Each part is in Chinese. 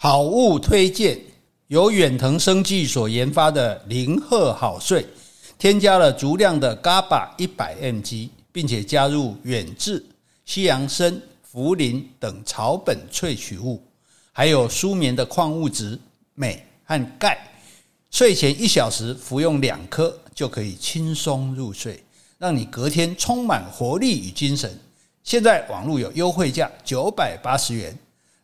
好物推荐，由远藤生技所研发的零贺好睡，添加了足量的 GABA 一百 mg，并且加入远志、西洋参、茯苓等草本萃取物，还有舒眠的矿物质镁和钙。睡前一小时服用两颗，就可以轻松入睡，让你隔天充满活力与精神。现在网络有优惠价九百八十元。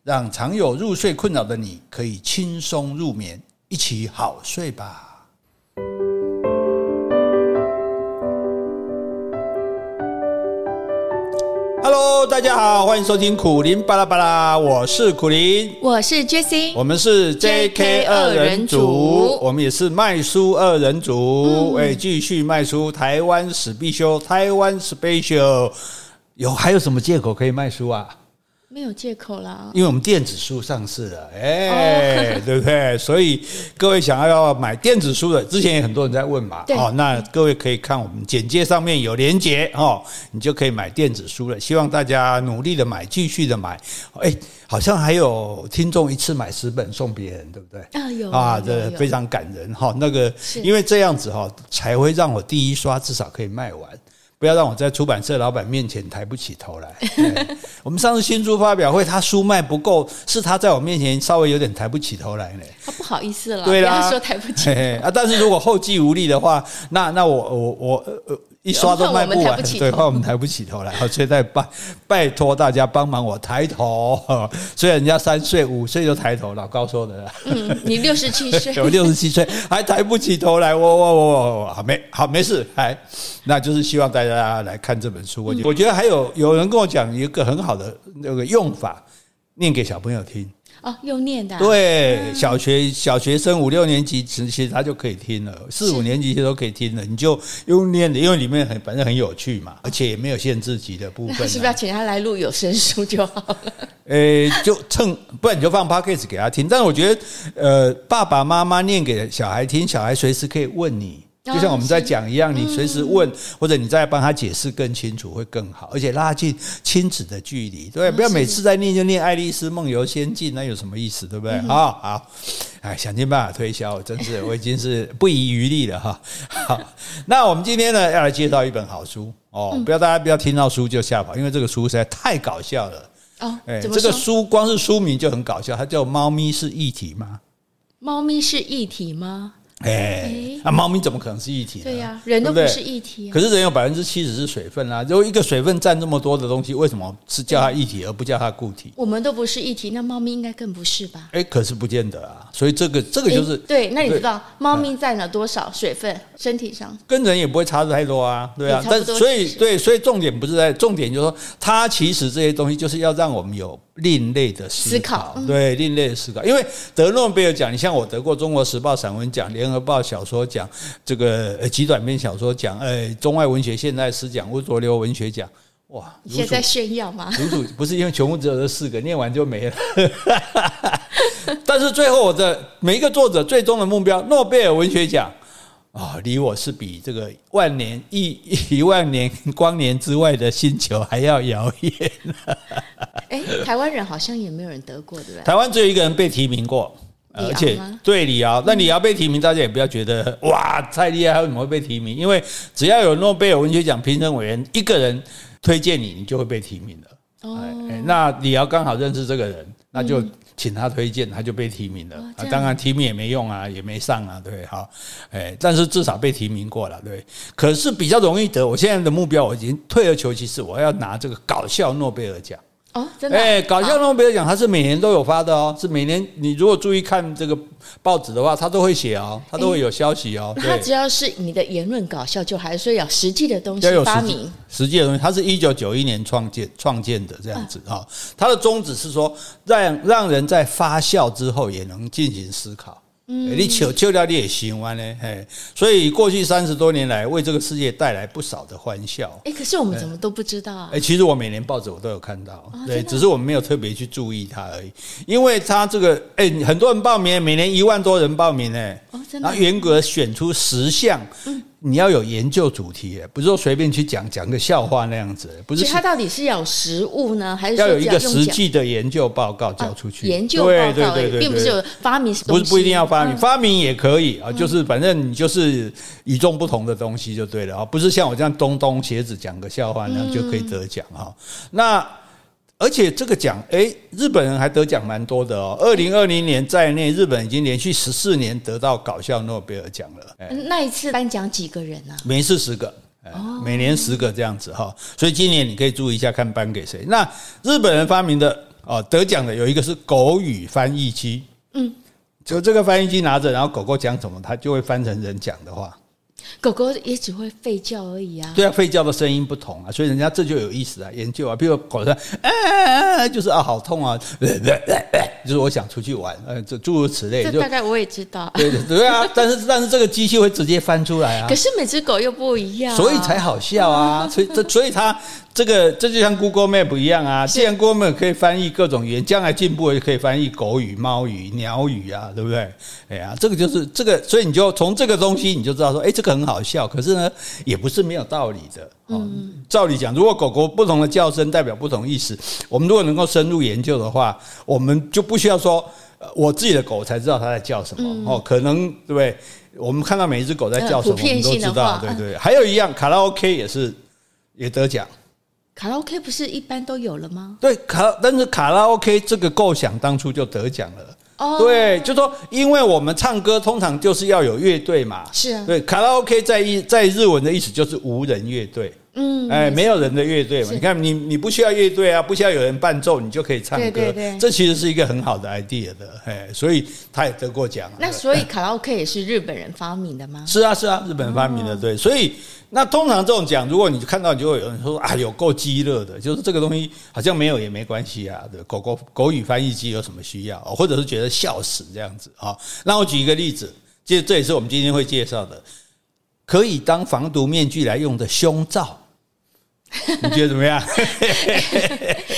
让常有入睡困扰的你可以轻松入眠，一起好睡吧。Hello，大家好，欢迎收听苦林巴拉巴拉，我是苦林，我是 Jessie，我们是 JK 二人组，我们也是卖书二人组，哎、嗯，继续卖书，台湾史必修，台湾 Special，有还有什么借口可以卖书啊？没有借口啦，因为我们电子书上市了，哎，哦、对不对？所以各位想要要买电子书的，之前也很多人在问嘛，哦，那各位可以看我们简介上面有连结哦，你就可以买电子书了。希望大家努力的买，继续的买。哎，好像还有听众一次买十本送别人，对不对？啊，有啊，这非常感人哈。那个，因为这样子哈，才会让我第一刷至少可以卖完。不要让我在出版社老板面前抬不起头来。我们上次新书发表会，他书卖不够，是他在我面前稍微有点抬不起头来呢。他不好意思了，对啦，说抬不起啊。但是如果后继无力的话，那那我我我呃。一刷都卖不完，对，怕我们抬不起头来，所以再拜拜托大家帮忙我抬头。虽然人家三岁五岁就抬头，老高说的。嗯，你六十七岁，我六十七岁还抬不起头来，我我我我好没好没事，还那就是希望大家来看这本书。我觉得还有有人跟我讲一个很好的那个用法，念给小朋友听。哦，用念的、啊、对，小学小学生五六年级其实他就可以听了，四五年级其实都可以听了。你就用念的，因为里面很反正很有趣嘛，而且也没有限制级的部分、啊。是不是要请他来录有声书就好了？诶，就趁不然你就放 Podcast 给他听。但是我觉得，呃，爸爸妈妈念给小孩听，小孩随时可以问你。就像我们在讲一样，你随时问，或者你再帮他解释更清楚会更好，而且拉近亲子的距离，对，不要每次在念就念《爱丽丝梦游仙境》，那有什么意思，对不对？好好，哎，想尽办法推销，真是我已经是不遗余力了哈。好，那我们今天呢要来介绍一本好书哦，不要大家不要听到书就吓跑，因为这个书实在太搞笑了哦。哎，这个书光是书名就很搞笑，它叫《猫咪是一体吗》？猫咪是一体吗？哎，欸、啊，猫咪怎么可能是液体呢？对呀、啊，人都不是液体、啊。可是人有百分之七十是水分啊，如果一个水分占这么多的东西，为什么是叫它液体而不叫它固体？我们都不是一体，那猫咪应该更不是吧？哎、欸，可是不见得啊。所以这个这个就是、欸、对。那你知道猫咪占了多少水分？身体上跟人也不会差的太多啊，对啊。但所以对，所以重点不是在重点，就是说它其实这些东西就是要让我们有。另类的思考，对，另类的思考。因为得诺贝尔奖，你像我得过《中国时报》散文奖、《联合报》小说奖、这个极短篇小说奖、呃，中外文学现代诗奖、吴浊流文学奖，哇！你现在炫耀吗？如数不是因为全部只有这四个，念完就没了。但是最后我的每一个作者最终的目标，诺贝尔文学奖。啊，离我是比这个万年一一万年光年之外的星球还要遥远。哎，台湾人好像也没有人得过，对不对？台湾只有一个人被提名过，而且对李敖。那李敖被提名，大家也不要觉得哇太厉害，为什么会被提名？因为只要有诺贝尔文学奖评审委员一个人推荐你，你就会被提名了。哦，那李敖刚好认识这个人，那就。请他推荐，他就被提名了。啊，当然提名也没用啊，也没上啊，对，好，哎，但是至少被提名过了，对。可是比较容易得，我现在的目标我已经退而求其次，我要拿这个搞笑诺贝尔奖。哦，真的？哎，搞笑诺贝尔奖它是每年都有发的哦，是每年你如果注意看这个报纸的话，它都会写哦，它都会有消息哦。它只要是你的言论搞笑，就还是要实际的东西发明。实际的东西，它是一九九一年创建创建的这样子啊，它的宗旨是说让让人在发笑之后也能进行思考。嗯，你求求了你也行欢呢，嘿，所以过去三十多年来，为这个世界带来不少的欢笑。哎，可是我们怎么都不知道啊？哎，其实我每年报纸我都有看到，对，只是我们没有特别去注意它而已。因为它这个，哎，很多人报名，每年一万多人报名，哎，真的然后严格选出十项，嗯，你要有研究主题，不是说随便去讲讲个笑话那样子，不是。所以它到底是要有实物呢，还是要有一个实际的研究报告交出去？啊、研究报告对对对，并不是有发明，不是不一定要发明，发明也可以啊，就是反正你就是与众不同的东西就对了啊，不是像我这样东东鞋子讲个笑话那样就可以得奖哈。那。而且这个奖，哎、欸，日本人还得奖蛮多的哦。二零二零年在内，日本已经连续十四年得到搞笑诺贝尔奖了。欸、那一次颁奖几个人呢、啊？每次十个，每年十个这样子哈。所以今年你可以注意一下，看颁给谁。那日本人发明的哦，得奖的有一个是狗语翻译机，嗯，就这个翻译机拿着，然后狗狗讲什么，它就会翻成人讲的话。狗狗也只会吠叫而已啊。对啊，吠叫的声音不同啊，所以人家这就有意思啊，研究啊。比如狗说，啊，就是啊，好痛啊，就是我想出去玩，呃，这诸如此类。这大概我也知道。对对对啊，但是但是这个机器会直接翻出来啊。可是每只狗又不一样，所以才好笑啊。所以这所以它。这个这就像 Google Map 一样啊，既然 Google Map 可以翻译各种语言，将来进步也可以翻译狗语、猫语、鸟语啊，对不对？哎呀，这个就是这个，所以你就从这个东西你就知道说，哎，这个很好笑，可是呢，也不是没有道理的。嗯，照理讲，如果狗狗不同的叫声代表不同意思，我们如果能够深入研究的话，我们就不需要说，我自己的狗才知道它在叫什么哦，可能对不对？我们看到每一只狗在叫什么，我们都知道，对对。还有一样，卡拉 OK 也是也得奖。卡拉 OK 不是一般都有了吗？对，卡，但是卡拉 OK 这个构想当初就得奖了。哦，对，就说因为我们唱歌通常就是要有乐队嘛。是啊。对，卡拉 OK 在一在日文的意思就是无人乐队。嗯。哎，没有人的乐队嘛？你看，你你不需要乐队啊，不需要有人伴奏，你就可以唱歌。对对对。这其实是一个很好的 idea 的，哎，所以他也得过奖。那所以卡拉 OK 也是日本人发明的吗？是啊，是啊，日本人发明的，对，所以。那通常这种奖，如果你看到，你就会有人说啊，有够鸡肋的，就是这个东西好像没有也没关系啊，对，狗狗狗语翻译机有什么需要，或者是觉得笑死这样子啊？那我举一个例子，这这也是我们今天会介绍的，可以当防毒面具来用的胸罩。你觉得怎么样？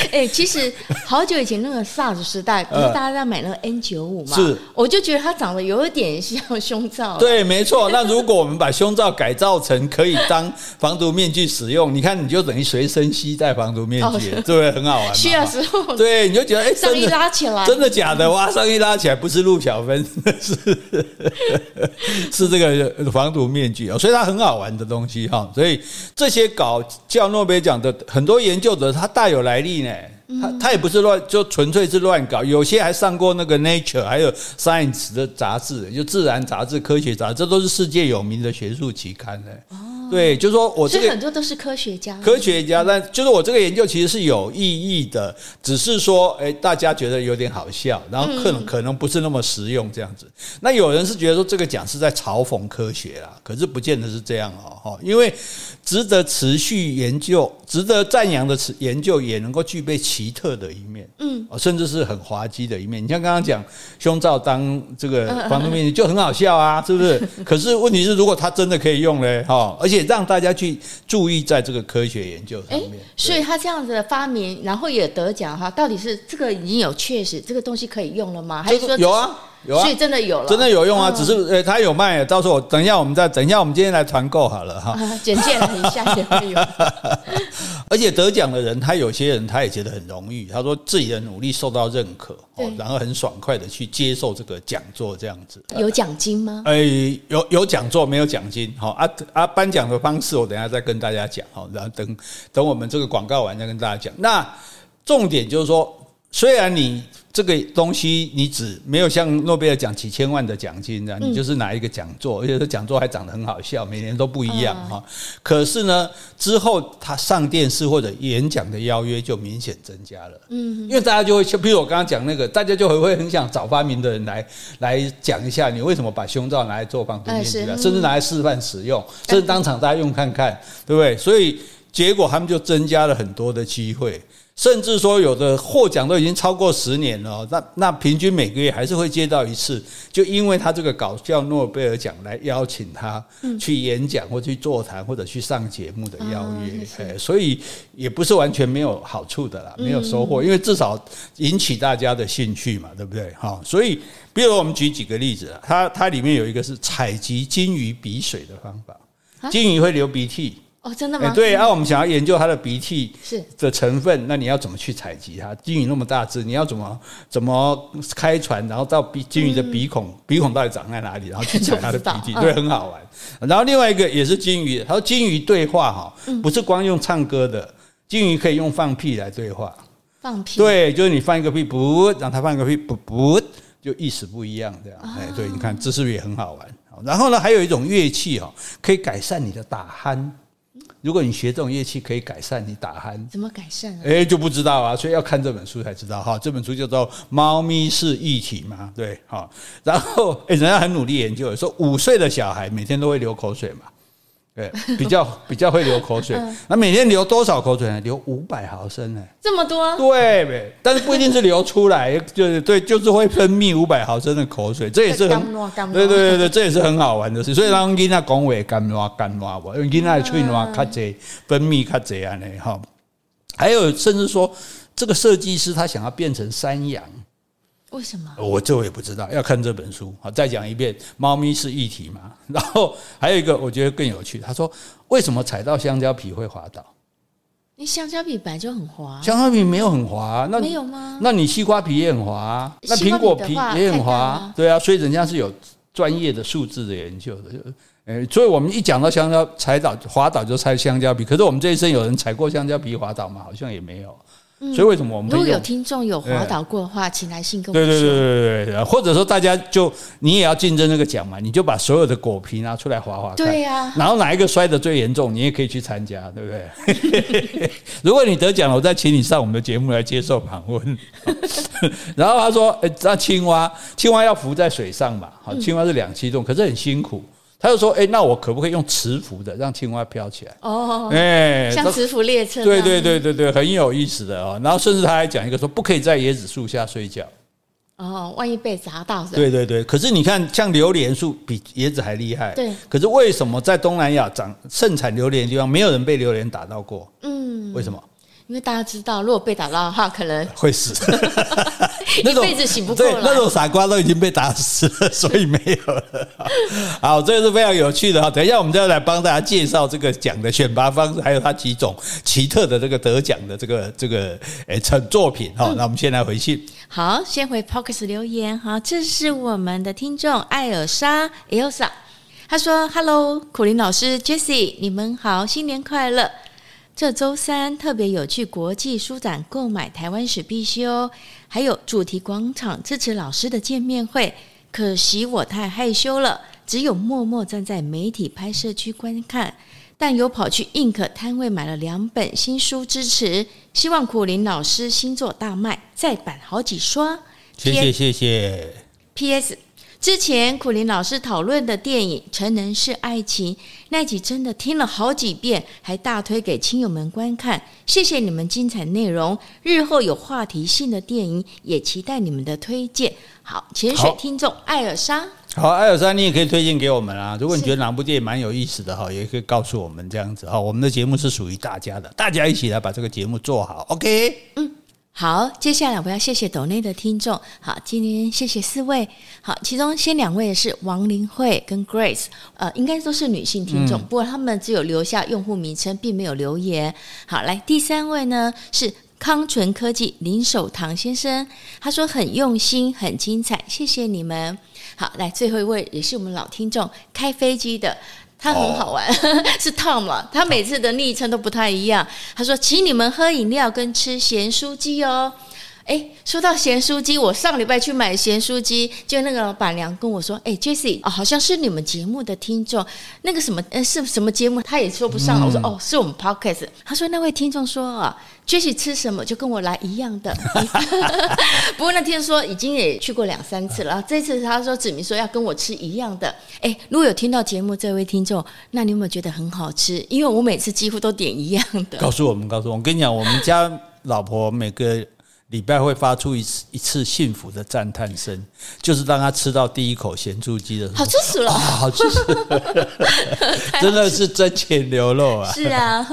哎、欸，其实好久以前那个 SARS 时代，不是大家在买那个 N 九五嘛？是，我就觉得它长得有一点像胸罩。对，没错。那如果我们把胸罩改造成可以当防毒面具使用，你看你就等于随身携带防毒面具，对不对？很好玩。需要时候，对，你就觉得哎，上衣拉起来，真的假的？哇，上衣拉起来不是陆小芬，是是这个防毒面具哦，所以它很好玩的东西哈。所以这些搞叫诺贝尔奖的很多研究者，他大有来历呢。他他也不是乱，就纯粹是乱搞。有些还上过那个 Nature，还有 Science 的杂志，就自然杂志、科学杂志，这都是世界有名的学术期刊呢。对，就是说我这个很多都是科学家，科学家，但就是我这个研究其实是有意义的，只是说，哎，大家觉得有点好笑，然后可能可能不是那么实用这样子。那有人是觉得说这个奖是在嘲讽科学啦，可是不见得是这样哦，哈，因为值得持续研究、值得赞扬的研究也能够具备奇特的一面，嗯，甚至是很滑稽的一面。你像刚刚讲胸罩当这个防毒面具就很好笑啊，是不是？可是问题是，如果它真的可以用嘞？哈，而且。让大家去注意在这个科学研究上面。所以他这样子的发明，然后也得奖哈，到底是这个已经有确实这个东西可以用了吗？还是说有啊？有啊，所以真的有了，真的有用啊！只是呃，他有卖，到时候等一下，我们再等一下，我们今天来团购好了哈。简介了一下也会有。而且得奖的人，他有些人他也觉得很荣誉，他说自己的努力受到认可，哦，然后很爽快的去接受这个讲座这样子。有奖金吗？哎，有有讲座，没有奖金。好啊啊，颁奖的方式我等下再跟大家讲。好，然后等等我们这个广告完再跟大家讲。那重点就是说，虽然你。这个东西你只没有像诺贝尔奖几千万的奖金这样，你就是拿一个讲座，而且这讲座还长得很好笑，每年都不一样哈。可是呢，之后他上电视或者演讲的邀约就明显增加了。嗯，因为大家就会，就比如我刚刚讲那个，大家就会会很想找发明的人来来讲一下，你为什么把胸罩拿来做防毒面具啊，甚至拿来示范使用，甚至当场大家用看看，对不对？所以结果他们就增加了很多的机会。甚至说有的获奖都已经超过十年了，那那平均每个月还是会接到一次，就因为他这个搞笑诺贝尔奖来邀请他去演讲或去座谈或者去上节目的邀约，所以也不是完全没有好处的啦，没有收获，因为至少引起大家的兴趣嘛，对不对？哈，所以比如我们举几个例子啊，它它里面有一个是采集金鱼鼻水的方法，金鱼会流鼻涕。哦，真的吗？欸、对，啊，我们想要研究它的鼻涕的成分，那你要怎么去采集它？金鱼那么大只，你要怎么怎么开船，然后到鼻金鱼的鼻孔，嗯、鼻孔到底长在哪里，然后去采它的鼻涕，对，很好玩。然后另外一个也是金鱼，他说金鱼对话哈，不是光用唱歌的，金鱼可以用放屁来对话。放屁？对，就是你放一个屁，不，让它放一个屁，不不，就意思不一样，这样。哎，对，你看，这是不是也很好玩？然后呢，还有一种乐器哈，可以改善你的打鼾。如果你学这种乐器，可以改善你打鼾。怎么改善啊？哎，就不知道啊，所以要看这本书才知道哈。这本书叫做《猫咪是一体》嘛，对，哈。然后，哎，人家很努力研究，说五岁的小孩每天都会流口水嘛。对，比较 比较会流口水，那每天流多少口水呢？流五百毫升呢？这么多？对，但是不一定是流出来，就是对，就是会分泌五百毫升的口水，这也是很对对对对，这也是很好玩的事。所以让囡仔讲话干嘛干嘛不？因为囡仔嘴暖较侪，分泌较侪安尼哈。还有甚至说，这个设计师他想要变成山羊。为什么？我这我也不知道，要看这本书。好，再讲一遍，猫咪是一体嘛。然后还有一个，我觉得更有趣。他说，为什么踩到香蕉皮会滑倒？你香蕉皮本来就很滑，香蕉皮没有很滑，那没有吗？那你西瓜皮也很滑，那苹果皮也很滑，对啊。所以人家是有专业的数字的研究的。诶，所以我们一讲到香蕉踩倒滑倒就踩香蕉皮，可是我们这一生有人踩过香蕉皮滑倒吗？好像也没有。所以为什么我们如果有听众有滑倒过的话，请来信跟我们说。对对对对对，或者说大家就你也要竞争那个奖嘛，你就把所有的果皮拿出来滑滑看。对呀。然后哪一个摔得最严重，你也可以去参加，对不对？如果你得奖了，我再请你上我们的节目来接受访问。然后他说：“诶，那青蛙，青蛙要浮在水上嘛？好，青蛙是两栖动物，可是很辛苦。”他就说：“哎，那我可不可以用磁浮的让青蛙飘起来？哦，哎，像磁浮列车。对对对对对，很有意思的哦。然后甚至他还讲一个说，不可以在椰子树下睡觉。哦，万一被砸到。对对对，可是你看，像榴莲树比椰子还厉害。对。可是为什么在东南亚长盛产榴莲的地方，没有人被榴莲打到过？嗯，为什么？因为大家知道，如果被打到的话，可能会死。一辈子醒不过来。那种傻瓜都已经被打死了，所以没有了。好，这个是非常有趣的哈。等一下，我们就要来帮大家介绍这个奖的选拔方式，还有它几种奇特的这个得奖的这个这个诶成作品哈。那我们先来回信。好，先回 Podcast 留言。好，这是我们的听众艾尔莎 Elsa，他说：“Hello，苦林老师 Jessie，你们好，新年快乐。”这周三特别有去国际书展购买台湾史必修，还有主题广场支持老师的见面会。可惜我太害羞了，只有默默站在媒体拍摄区观看，但有跑去 Ink 摊位买了两本新书支持。希望苦林老师新作大卖，再版好几刷。谢谢谢谢。P.S. 之前苦林老师讨论的电影《成人是爱情》那集真的听了好几遍，还大推给亲友们观看。谢谢你们精彩内容，日后有话题性的电影也期待你们的推荐。好，潜水听众艾尔莎，好，艾尔莎，你也可以推荐给我们啊。如果你觉得哪部电影蛮有意思的哈，也可以告诉我们这样子哈。我们的节目是属于大家的，大家一起来把这个节目做好。OK，嗯。好，接下来我要谢谢斗内的听众。好，今天谢谢四位。好，其中先两位是王林慧跟 Grace，呃，应该都是女性听众，嗯、不过他们只有留下用户名称，并没有留言。好，来第三位呢是康纯科技林守堂先生，他说很用心，很精彩，谢谢你们。好，来最后一位也是我们老听众，开飞机的。他很好玩，哦、是 Tom 嘛？他每次的昵称都不太一样。他说：“请你们喝饮料跟吃咸酥鸡哦。”哎，说到咸酥鸡，我上礼拜去买咸酥鸡，就那个老板娘跟我说：“哎，Jessie，哦，好像是你们节目的听众，那个什么，呃，是什么节目？他也说不上了。嗯”我说：“哦，是我们 Podcast。”他说：“那位听众说啊。” Jessie 吃什么就跟我来一样的，不过那天说已经也去过两三次了，这次他说指明说要跟我吃一样的。哎，如果有听到节目这位听众，那你有没有觉得很好吃？因为我每次几乎都点一样的。告诉我们，告诉我们，我跟你讲，我们家老婆每个礼拜会发出一次一次幸福的赞叹声，就是当他吃到第一口咸猪鸡的时候，好吃死了，好吃死了，真的是真情流露啊！是啊，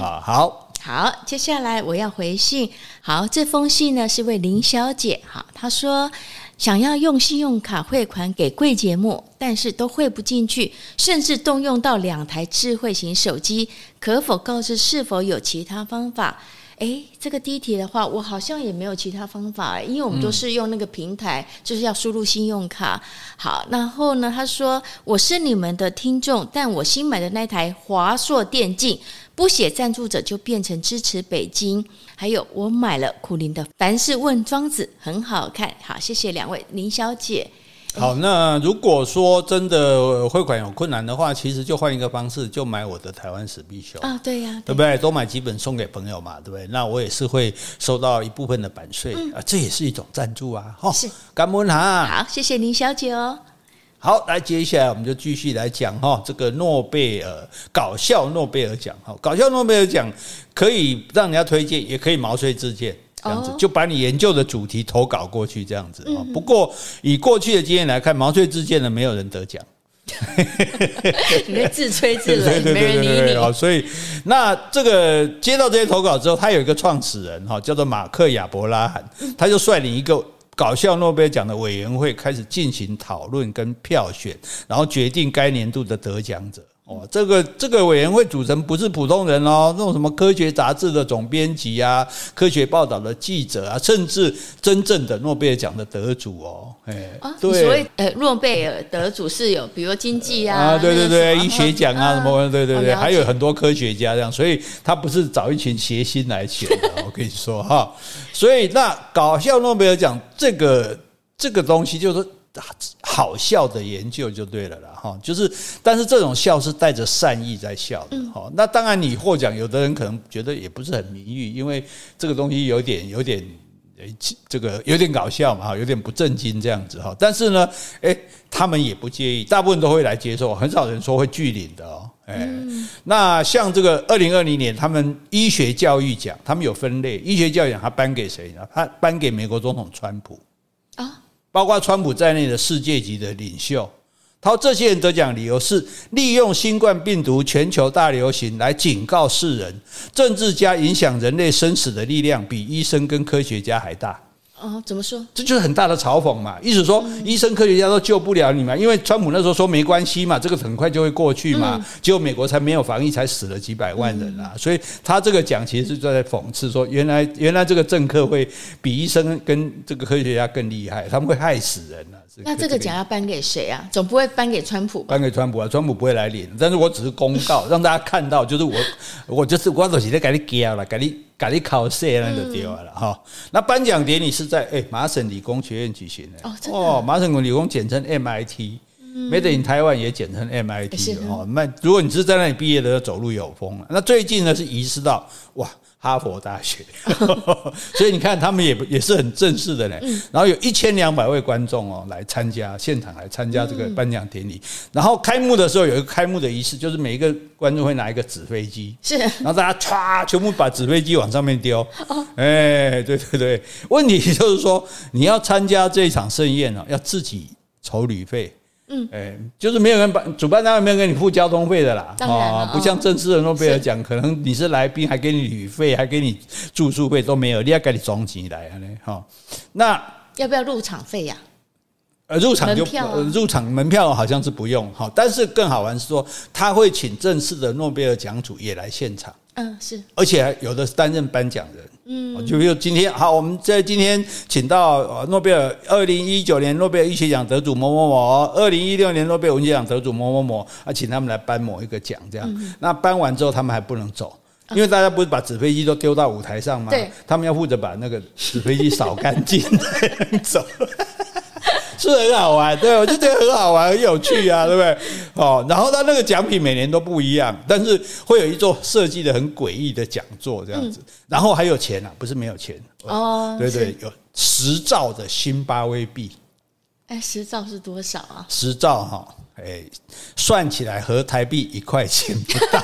啊好。好，接下来我要回信。好，这封信呢是位林小姐。好，她说想要用信用卡汇款给贵节目，但是都汇不进去，甚至动用到两台智慧型手机，可否告知是否有其他方法？诶，这个第一题的话，我好像也没有其他方法，因为我们都是用那个平台，就是要输入信用卡。好，然后呢，他说我是你们的听众，但我新买的那台华硕电竞不写赞助者就变成支持北京。还有我买了苦林的凡事问庄子，很好看。好，谢谢两位林小姐。好，那如果说真的汇款有困难的话，其实就换一个方式，就买我的台湾史必修啊，对呀、啊，对不对？多买几本送给朋友嘛，对不对？那我也是会收到一部分的版税、嗯、啊，这也是一种赞助啊，哈，是感恩哈。好，谢谢林小姐哦。好，来接下来我们就继续来讲哈，这个诺贝尔搞笑诺贝尔奖哈，搞笑诺贝尔奖可以让人家推荐，也可以毛遂自荐。这样子就把你研究的主题投稿过去，这样子啊。不过以过去的经验来看，毛遂自荐的没有人得奖，你在自吹自擂，没人理你。所以那这个接到这些投稿之后，他有一个创始人哈，叫做马克亚伯拉罕，他就率领一个搞笑诺贝尔奖的委员会开始进行讨论跟票选，然后决定该年度的得奖者。哦，这个这个委员会组成不是普通人哦，那种什么科学杂志的总编辑啊，科学报道的记者啊，甚至真正的诺贝尔奖的得主哦，哎，啊，对，所谓呃诺贝尔得主是有，比如经济啊，啊，对对对，医学奖啊什么，对对对，还有很多科学家这样，所以他不是找一群谐星来选的，我跟你说哈，所以那搞笑诺贝尔奖这个这个东西就是。好笑的研究就对了啦，哈，就是，但是这种笑是带着善意在笑的，哈。那当然，你获奖，有的人可能觉得也不是很名誉，因为这个东西有点有点，诶，这个有点搞笑嘛，哈，有点不正经这样子，哈。但是呢，诶，他们也不介意，大部分都会来接受，很少人说会拒领的哦，诶。那像这个二零二零年，他们医学教育奖，他们有分类，医学教育奖他颁给谁呢？他颁给美国总统川普啊。包括川普在内的世界级的领袖，他说这些人得奖理由是利用新冠病毒全球大流行来警告世人，政治家影响人类生死的力量比医生跟科学家还大。哦，怎么说？这就是很大的嘲讽嘛，意思说医生科学家都救不了你嘛，因为川普那时候说没关系嘛，这个很快就会过去嘛，结果美国才没有防疫，才死了几百万人啊，所以他这个讲其实是在讽刺说，原来原来这个政客会比医生跟这个科学家更厉害，他们会害死人啊。那这个奖要颁给谁啊？总不会颁给川普吧？颁给川普啊，川普不会来领，但是我只是公告 让大家看到，就是我我就是我就是在给你教了，给你。给你考试那就对了哈。嗯、那颁奖典礼是在诶麻省理工学院举行的哦，哦，麻省理工简称 MIT，Made in Taiwan 也简称 MIT 哦。那如果你是在那里毕业的，走路有风了。那最近呢是移师到哇。哈佛大学，所以你看他们也也是很正式的嘞。然后有一千两百位观众哦来参加现场来参加这个颁奖典礼。然后开幕的时候有一个开幕的仪式，就是每一个观众会拿一个纸飞机，是，然后大家唰全部把纸飞机往上面丢。哎，对对对，问题就是说你要参加这一场盛宴呢，要自己筹旅费。嗯，哎，就是没有人办，主办单位没有给你付交通费的啦，哦，不像正式的诺贝尔奖，可能你是来宾，还给你旅费，还给你住宿费都没有，你要给你装钱来啊，哈，那要不要入场费呀？呃，入场就入场门票好像是不用，哈，但是更好玩是说，他会请正式的诺贝尔奖主也来现场。嗯，是，而且还有的是担任颁奖人，嗯，就比如今天好，我们在今天请到诺贝尔二零一九年诺贝尔医学奖得主某某某，二零一六年诺贝尔文学奖得主某某某，啊，请他们来颁某一个奖，这样，嗯、那颁完之后他们还不能走，因为大家不是把纸飞机都丢到舞台上吗？对，他们要负责把那个纸飞机扫干净 才能走。是很好玩，对，我就觉得很好玩，很有趣啊，对不对？哦，然后他那个奖品每年都不一样，但是会有一座设计的很诡异的讲座这样子，然后还有钱啊，不是没有钱哦，对对，有十兆的辛巴威币，哎，十兆是多少啊？十兆哈，哎，算起来合台币一块钱不到。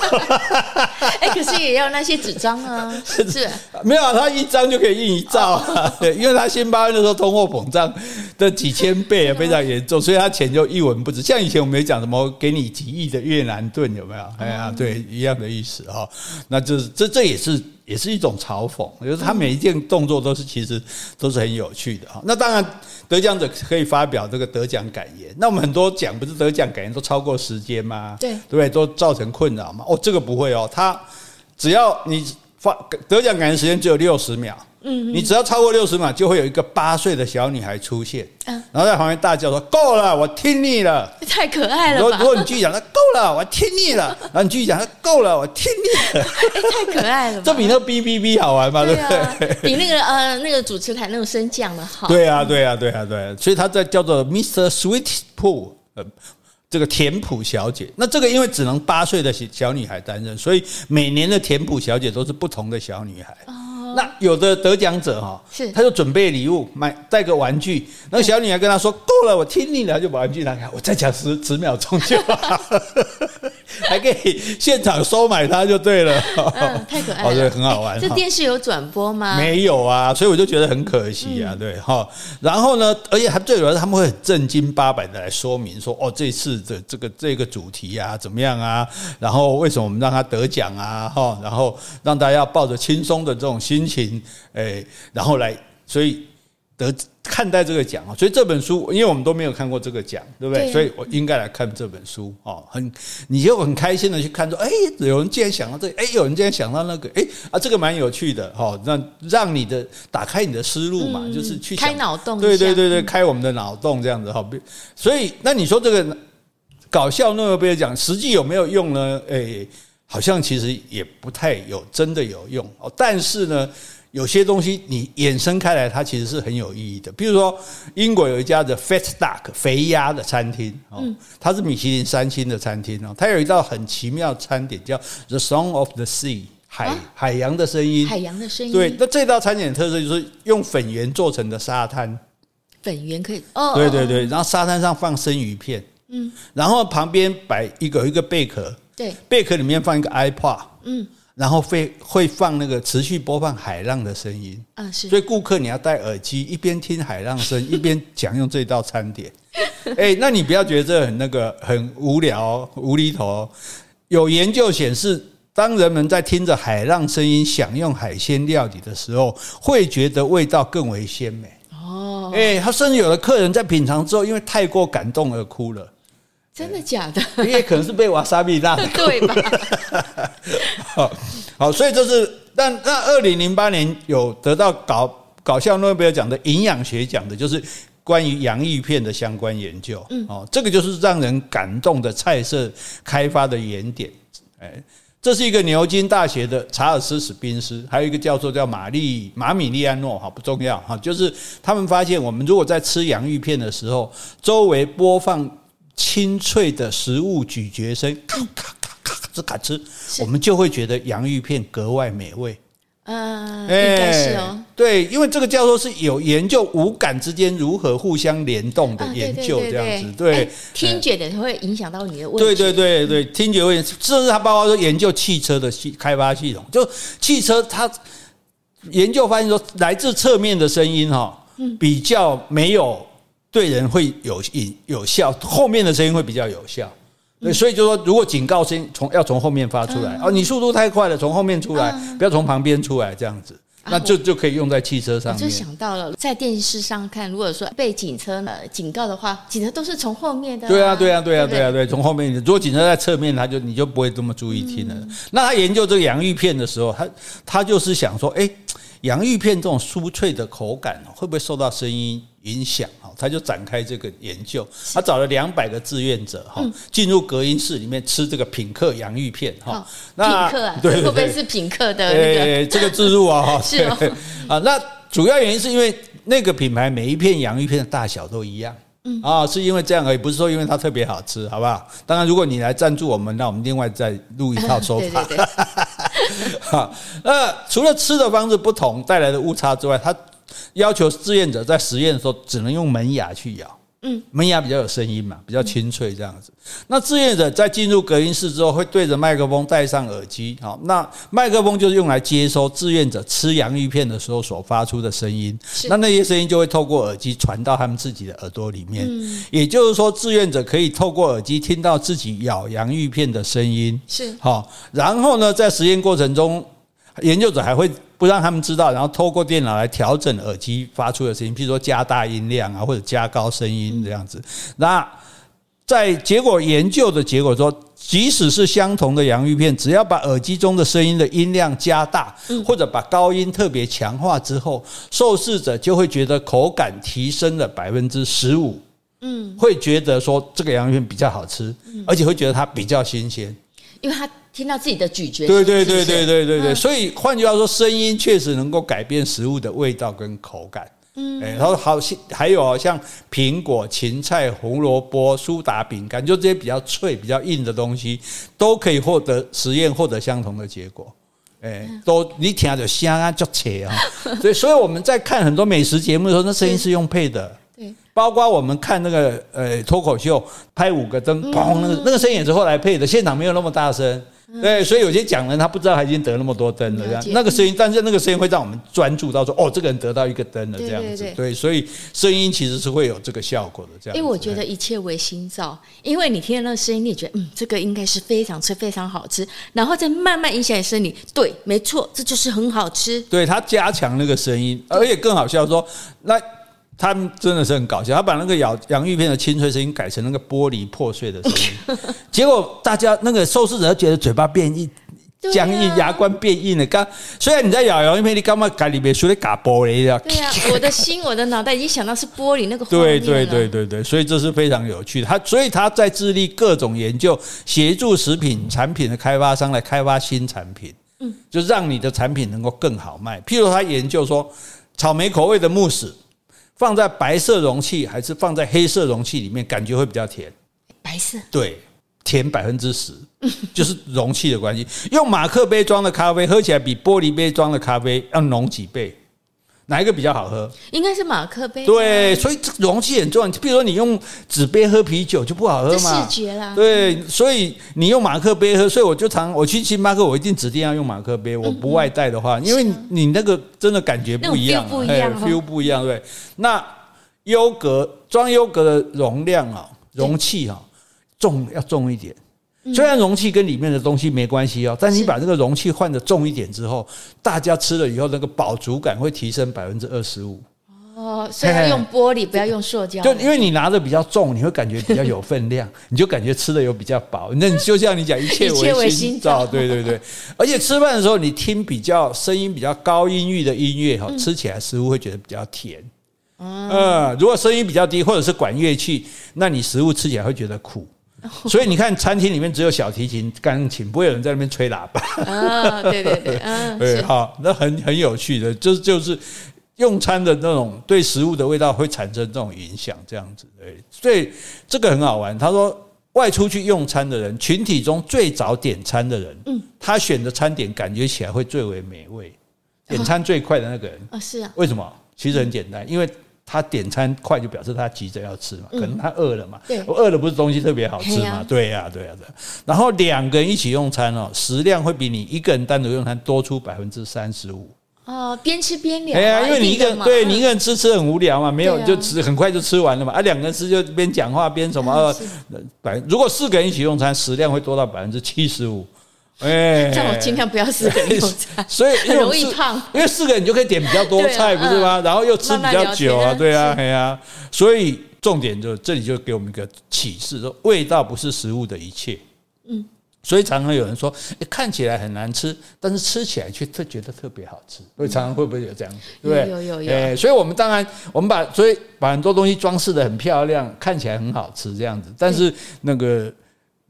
哎，可是也要那些纸张啊，是不是？没有啊，他一张就可以印一兆啊。对，因为他新八月的时候通货膨胀的几千倍也非常严重，所以他钱就一文不值。像以前我们也讲什么给你几亿的越南盾，有没有？哎呀，对，一样的意思哈。那就是这这也是。也是一种嘲讽，就是他每一件动作都是其实都是很有趣的哈。那当然，得奖者可以发表这个得奖感言。那我们很多奖不是得奖感言都超过时间吗？对，对不对？都造成困扰吗？哦，这个不会哦，他只要你发得奖感言时间只有六十秒。嗯，你只要超过六十秒，就会有一个八岁的小女孩出现，嗯，然后在旁边大叫说：“够了，我听腻了。”太可爱了如果！如果你继续讲，他够了，我听腻了。然后你继续讲，他够了，我听腻了。哎，太可爱了！这比那个哔哔哔好玩吧？对不对？比那个呃那个主持台那种升降的好。对啊，对啊，对啊，对。所以他在叫做 Mr. Sweetpool，呃，这个甜普小姐。那这个因为只能八岁的小女孩担任，所以每年的甜普小姐都是不同的小女孩。那有的得奖者哈，是他就准备礼物，买带个玩具。那个小女孩跟他说：“够了，我听你了。”就把玩具拿开，我再讲十十秒钟就好，还可以现场收买他就对了。嗯，太可爱了，哦，对，很好玩。这电视有转播吗？没有啊，所以我就觉得很可惜啊。对哈，然后呢，而且还最主要他们会很正经八百的来说明说：“哦，这次的这个这个主题啊，怎么样啊？然后为什么我们让他得奖啊？哈，然后让大家要抱着轻松的这种心。”情，哎，然后来，所以得看待这个奖啊，所以这本书，因为我们都没有看过这个奖，对不对？所以我应该来看这本书哦，很，你就很开心的去看，说，哎，有人竟然想到这个，哎，有人竟然想到那个，哎，啊，这个蛮有趣的哈，让让你的打开你的思路嘛，就是去开脑洞，对对对对，开我们的脑洞这样子哈。所以，那你说这个搞笑诺贝尔奖实际有没有用呢？哎。好像其实也不太有真的有用哦，但是呢，有些东西你衍生开来，它其实是很有意义的。比如说，英国有一家的 Fat Duck 肥鸭的餐厅哦，它是米其林三星的餐厅哦，它有一道很奇妙餐点叫 The Song of the Sea 海海洋的声音，海洋的声音。对，那这道餐点的特色就是用粉圆做成的沙滩，粉圆可以哦，对对对，然后沙滩上放生鱼片，嗯，然后旁边摆一个一个贝壳。对，贝壳里面放一个 iPod，嗯，然后会会放那个持续播放海浪的声音，啊是，所以顾客你要戴耳机，一边听海浪声，一边享用这道餐点。哎，那你不要觉得这很那个很无聊无厘头。有研究显示，当人们在听着海浪声音享用海鲜料理的时候，会觉得味道更为鲜美。哦，哎，他甚至有的客人在品尝之后，因为太过感动而哭了。真的假的？也可能是被瓦萨比辣的，对吧？好，好，所以这是，但那二零零八年有得到搞搞笑诺贝尔奖的营养学奖的，就是关于洋芋片的相关研究。嗯，哦，这个就是让人感动的菜色开发的原点。哎，这是一个牛津大学的查尔斯史宾斯，还有一个教授叫玛丽马米利安诺，哈，不重要哈，就是他们发现，我们如果在吃洋芋片的时候，周围播放。清脆的食物咀嚼声，咔咔咔咔咔，这咔吃，我们就会觉得洋芋片格外美味。嗯，应该是哦。对，因为这个教授是有研究五感之间如何互相联动的研究，这样子。对，听觉的会影响到你的味。对对对对，听觉会，甚至他包括说研究汽车的系开发系统，就汽车他研究发现说，来自侧面的声音哈，比较没有。对人会有引有效，后面的声音会比较有效。对，所以就说，如果警告声从要从后面发出来，哦，你速度太快了，从后面出来，不要从旁边出来，这样子，那就就可以用在汽车上面。我就想到了，在电视上看，如果说被警车呃警告的话，警车都是从后面的。对啊，对啊，对啊，对啊，对，从后面。如果警车在侧面，他就你就不会这么注意听了。那他研究这个洋芋片的时候，他他就是想说，哎，洋芋片这种酥脆的口感会不会受到声音影响？哈他就展开这个研究，他找了两百个志愿者哈，进入隔音室里面吃这个品客洋芋片哈。那品客对，会不会是品客的？诶，这个自入啊哈，是 啊。那主要原因是因为那个品牌每一片洋芋片的大小都一样，嗯啊，是因为这样而已，不是说因为它特别好吃，好不好？当然，如果你来赞助我们，那我们另外再录一套 说法。哈，那除了吃的方式不同带来的误差之外，它。要求志愿者在实验的时候只能用门牙去咬，嗯，门牙比较有声音嘛，比较清脆这样子。那志愿者在进入隔音室之后，会对着麦克风戴上耳机，好，那麦克风就是用来接收志愿者吃洋芋片的时候所发出的声音。那那些声音就会透过耳机传到他们自己的耳朵里面。也就是说，志愿者可以透过耳机听到自己咬洋芋片的声音。是，好，然后呢，在实验过程中，研究者还会不让他们知道，然后透过电脑来调整耳机发出的声音，譬如说加大音量啊，或者加高声音这样子。那在结果研究的结果说，即使是相同的洋芋片，只要把耳机中的声音的音量加大，或者把高音特别强化之后，受试者就会觉得口感提升了百分之十五。嗯，会觉得说这个洋芋片比较好吃，而且会觉得它比较新鲜，因为他。听到自己的咀嚼，对对对对对对对，所以换句话说，声音确实能够改变食物的味道跟口感。嗯，哎，然后好像还有像苹果、芹菜、红萝卜、苏打饼干，就这些比较脆、比较硬的东西，都可以获得实验获得相同的结果。哎，都你听着香啊，就切啊。所以，所以我们在看很多美食节目的时候，那声音是用配的。对，包括我们看那个呃脱口秀，拍五个灯，砰，那个那个声音也是后来配的，现场没有那么大声。对，所以有些讲人他不知道他已经得那么多灯了，这样那个声音，但是那个声音会让我们专注到说，哦，这个人得到一个灯了，这样子。对，所以声音其实是会有这个效果的，这样。因为我觉得一切为心造，因为你听到那个声音，你也觉得嗯，这个应该是非常吃，非常好吃，然后再慢慢影响你生理。对，没错，这就是很好吃。对，他加强那个声音，而且更好笑说那。他们真的是很搞笑，他把那个咬洋芋片的清脆声音改成那个玻璃破碎的声音，结果大家那个受试者觉得嘴巴变硬、僵硬，牙关变硬了。刚虽然你在咬洋芋片，你干嘛改里面说的嘎玻璃的？对呀，我的心，我的脑袋已经想到是玻璃那个。对对对对对，所以这是非常有趣的。他所以他在致力各种研究，协助食品产品的开发商来开发新产品，嗯，就让你的产品能够更好卖。譬如他研究说，草莓口味的慕斯。放在白色容器还是放在黑色容器里面，感觉会比较甜。白色对，甜百分之十，就是容器的关系。用马克杯装的咖啡喝起来比玻璃杯装的咖啡要浓几倍。哪一个比较好喝？应该是马克杯。对，所以这容器很重要。比如说你用纸杯喝啤酒就不好喝嘛。视觉啦。对，所以你用马克杯喝，所以我就常我去星巴克，我一定指定要用马克杯。我不外带的话，因为你那个真的感觉不一样，不一样，feel 不一样。对，那优格装优格的容量啊，容器啊，重要重一点。虽然容器跟里面的东西没关系哦，但是你把这个容器换的重一点之后，大家吃了以后那个饱足感会提升百分之二十五。哦，所以要用玻璃，不要用塑胶。就因为你拿的比较重，你会感觉比较有分量，你就感觉吃的有比较饱。那你就像你讲，一切 为心造，对对对。而且吃饭的时候，你听比较声音比较高音域的音乐哈，吃起来食物会觉得比较甜。嗯，如果声音比较低或者是管乐器，那你食物吃起来会觉得苦。所以你看，餐厅里面只有小提琴、钢琴，不会有人在那边吹喇叭。啊，对对对，嗯，对，好，那很很有趣的，就是就是用餐的那种对食物的味道会产生这种影响，这样子，对，所以这个很好玩。他说，外出去用餐的人，群体中最早点餐的人，嗯，他选的餐点感觉起来会最为美味，点餐最快的那个人，啊，是啊，为什么？其实很简单，因为。他点餐快就表示他急着要吃嘛，可能他饿了嘛。我饿了不是东西特别好吃嘛？对呀，对呀的。然后两个人一起用餐哦，食量会比你一个人单独用餐多出百分之三十五。哦，边吃边聊。哎呀，因为你一个人对你一个人吃吃很无聊嘛，没有就吃很快就吃完了嘛。啊，两个人吃就边讲话边什么。百如果四个人一起用餐，食量会多到百分之七十五。哎，叫我尽量不要四个人用餐，所以很容易胖。因为四个人你就可以点比较多菜，不是吗？然后又吃比较久啊，对啊，对啊。所以重点就这里就给我们一个启示，说味道不是食物的一切。嗯，所以常常有人说，看起来很难吃，但是吃起来却特觉得特别好吃。所以常常会不会有这样？对，有有有。哎，所以我们当然我们把所以把很多东西装饰的很漂亮，看起来很好吃这样子，但是那个。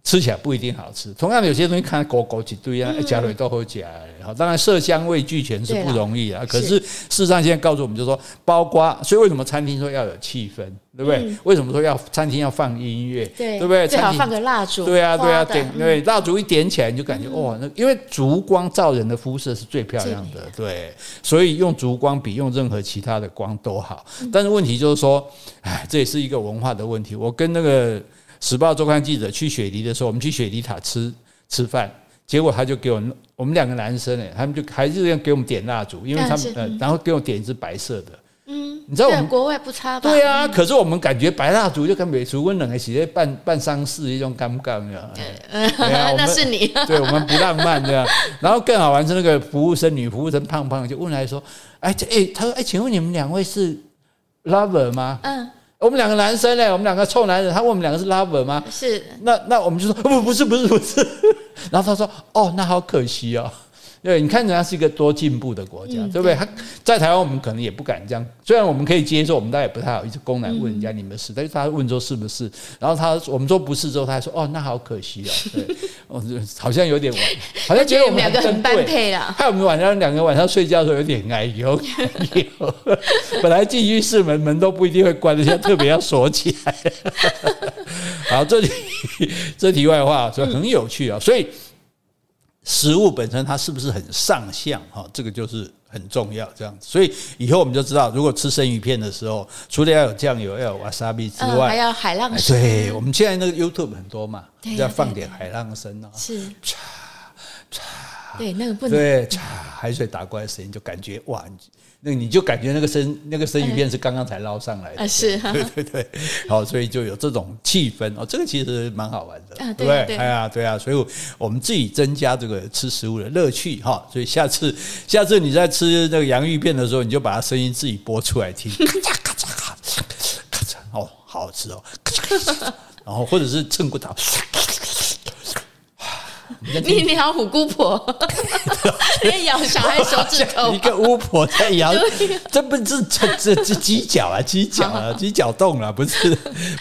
吃起来不一定好吃。同样的，有些东西看狗狗几堆啊，加了都好加。好，当然色香味俱全是不容易啊。可是事实上，现在告诉我们，就是说，包括所以为什么餐厅说要有气氛，对不对？嗯、为什么说要餐厅要放音乐？对，对不对？最好放个蜡烛。对啊，对啊，点对蜡烛一点起来，你就感觉哇，那因为烛光照人的肤色是最漂亮的。对，所以用烛光比用任何其他的光都好。但是问题就是说，哎，这也是一个文化的问题。我跟那个。时报周刊记者去雪梨的时候，我们去雪梨塔吃吃饭，结果他就给我们我们两个男生哎，他们就还是要给我们点蜡烛，因为他们呃，然后给我点一支白色的，嗯，你知道我们国外不差吧？对啊，可是我们感觉白蜡烛就跟美烛温冷的喜在办办丧事一种尴尬对啊，那是你，对我们不浪漫这样。然后更好玩是那个服务生女服务生胖胖就问来说，哎这哎，他说哎，请问你们两位是 lover 吗？嗯。我们两个男生嘞，我们两个臭男人，他问我们两个是 lover 吗？是。那那我们就说不不是不是不是，然后他说哦，那好可惜哦。对，你看人家是一个多进步的国家，嗯、对不对？他在台湾，我们可能也不敢这样。虽然我们可以接受，我们大家也不太好意思公然问人家你们是，嗯、但是他问说是不是，然后他我们说不是之后，他还说哦，那好可惜哦。对，我好像有点晚，好像觉得我们两个很般配了。害我们晚上两个晚上睡觉的时候有点哎呦，本来进浴室门门都不一定会关的，现在特别要锁起来。好，这里这题外话，所以很有趣啊，所以。食物本身它是不是很上相哈？这个就是很重要，这样子。所以以后我们就知道，如果吃生鱼片的时候，除了要有酱油、要有 wasabi 之外，还要海浪声。对，我们现在那个 YouTube 很多嘛，要放点海浪声啊。是，嚓嚓。对，那个不能。对，嚓，海水打过来的声音就感觉哇。那你就感觉那个生那个生鱼片是刚刚才捞上来的，啊是，对对对，好，所以就有这种气氛。哦，这个其实蛮好玩的，对不对？哎呀，对啊，所以我们自己增加这个吃食物的乐趣哈，所以下次下次你在吃那个洋芋片的时候，你就把它声音自己播出来听，咔嚓咔嚓咔嚓咔嚓，哦，好好吃哦，咔嚓咔嚓，然后或者是蹭骨头。你你好，虎姑婆 在咬小孩手指头，一个巫婆在咬，这不是这这这鸡脚啊，鸡脚啊，鸡脚冻了，不是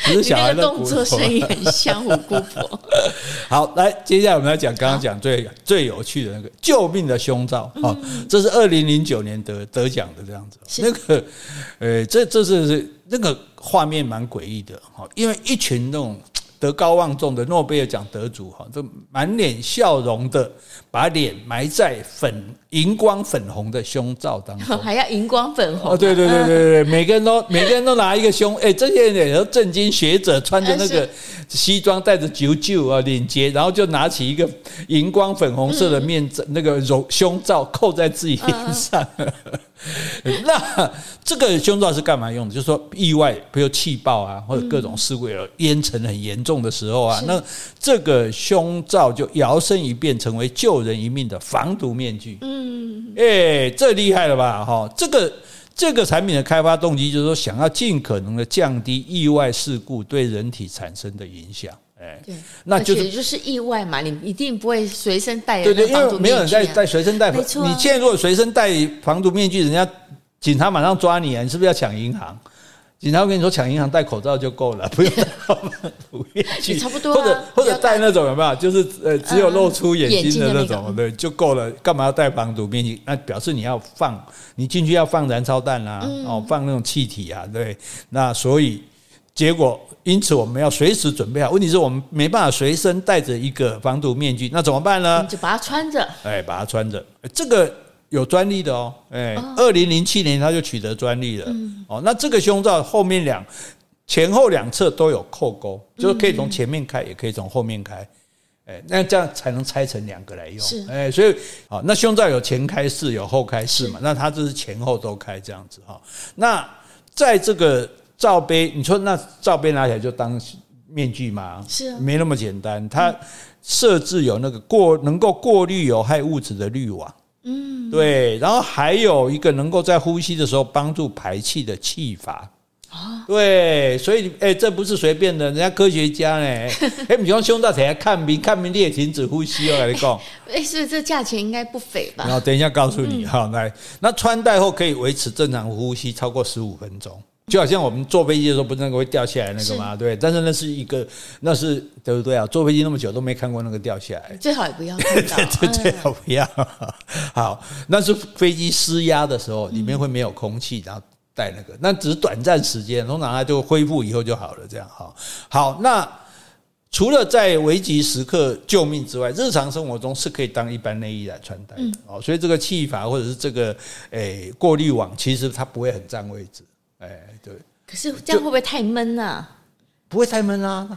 不是小孩的动作声音很像虎姑婆。好，来，接下来我们要讲刚刚讲最最有趣的那个救命的胸罩啊，这是二零零九年得得奖的这样子，那个呃，这这是是那个画面蛮诡异的哈，因为一群那种。德高望重的诺贝尔奖得主哈，这满脸笑容的把脸埋在粉荧光粉红的胸罩当中，还要荧光粉红？啊，对对对对对，每个人都每个人都拿一个胸，哎，这些人都正经学者，穿着那个西装，戴着九九啊领结，然后就拿起一个荧光粉红色的面罩，那个绒胸罩扣在自己脸上。那这个胸罩是干嘛用的？就是说意外，比如气爆啊，或者各种事故有烟尘很严重的时候啊，那这个胸罩就摇身一变成为救人一命的防毒面具。嗯，哎，这厉害了吧？哈，这个这个产品的开发动机就是说，想要尽可能的降低意外事故对人体产生的影响。哎，对，那就是就是意外嘛，你一定不会随身带。对对，因为没有人在带随身带。你现在如果随身带防毒面具，人家警察马上抓你啊！你是不是要抢银行？警察会跟你说，抢银行戴口罩就够了，不用戴防毒面具。差不多。或者或者戴那种有没有？就是呃，只有露出眼睛的那种，对，就够了。干嘛要戴防毒面具？那表示你要放，你进去要放燃烧弹啊，哦，放那种气体啊，对。那所以。结果，因此我们要随时准备好。问题是我们没办法随身带着一个防毒面具，那怎么办呢？就把它穿着。哎，把它穿着。这个有专利的哦。哎，二零零七年他就取得专利了。哦，那这个胸罩后面两前后两侧都有扣钩，就是可以从前面开，也可以从后面开。哎，那这样才能拆成两个来用。是。哎，所以啊，那胸罩有前开式，有后开式嘛？那它就是前后都开这样子哈。那在这个。罩杯，你说那罩杯拿起来就当面具吗？是啊，没那么简单。它设置有那个过能够过滤有害物质的滤网，嗯，对。然后还有一个能够在呼吸的时候帮助排气的气阀啊，对。所以，哎，这不是随便的，人家科学家呢，哎，你用胸罩起来看病，看病你也停止呼吸哦，跟你讲。哎，所以这价钱应该不菲吧？然后等一下告诉你，好，来，那穿戴后可以维持正常呼吸超过十五分钟。就好像我们坐飞机的时候，不是那个会掉下来那个吗？对，但是那是一个，那是对不对啊？坐飞机那么久都没看过那个掉下来，最好也不要看到，对，最好不要。好，那是飞机失压的时候，里面会没有空气，然后带那个，那只是短暂时间，通常它就恢复以后就好了。这样哈，好，那除了在危急时刻救命之外，日常生活中是可以当一般内衣来穿戴的哦。所以这个气阀或者是这个诶过滤网，其实它不会很占位置。哎，对。可是这样会不会太闷呢？不会太闷啊，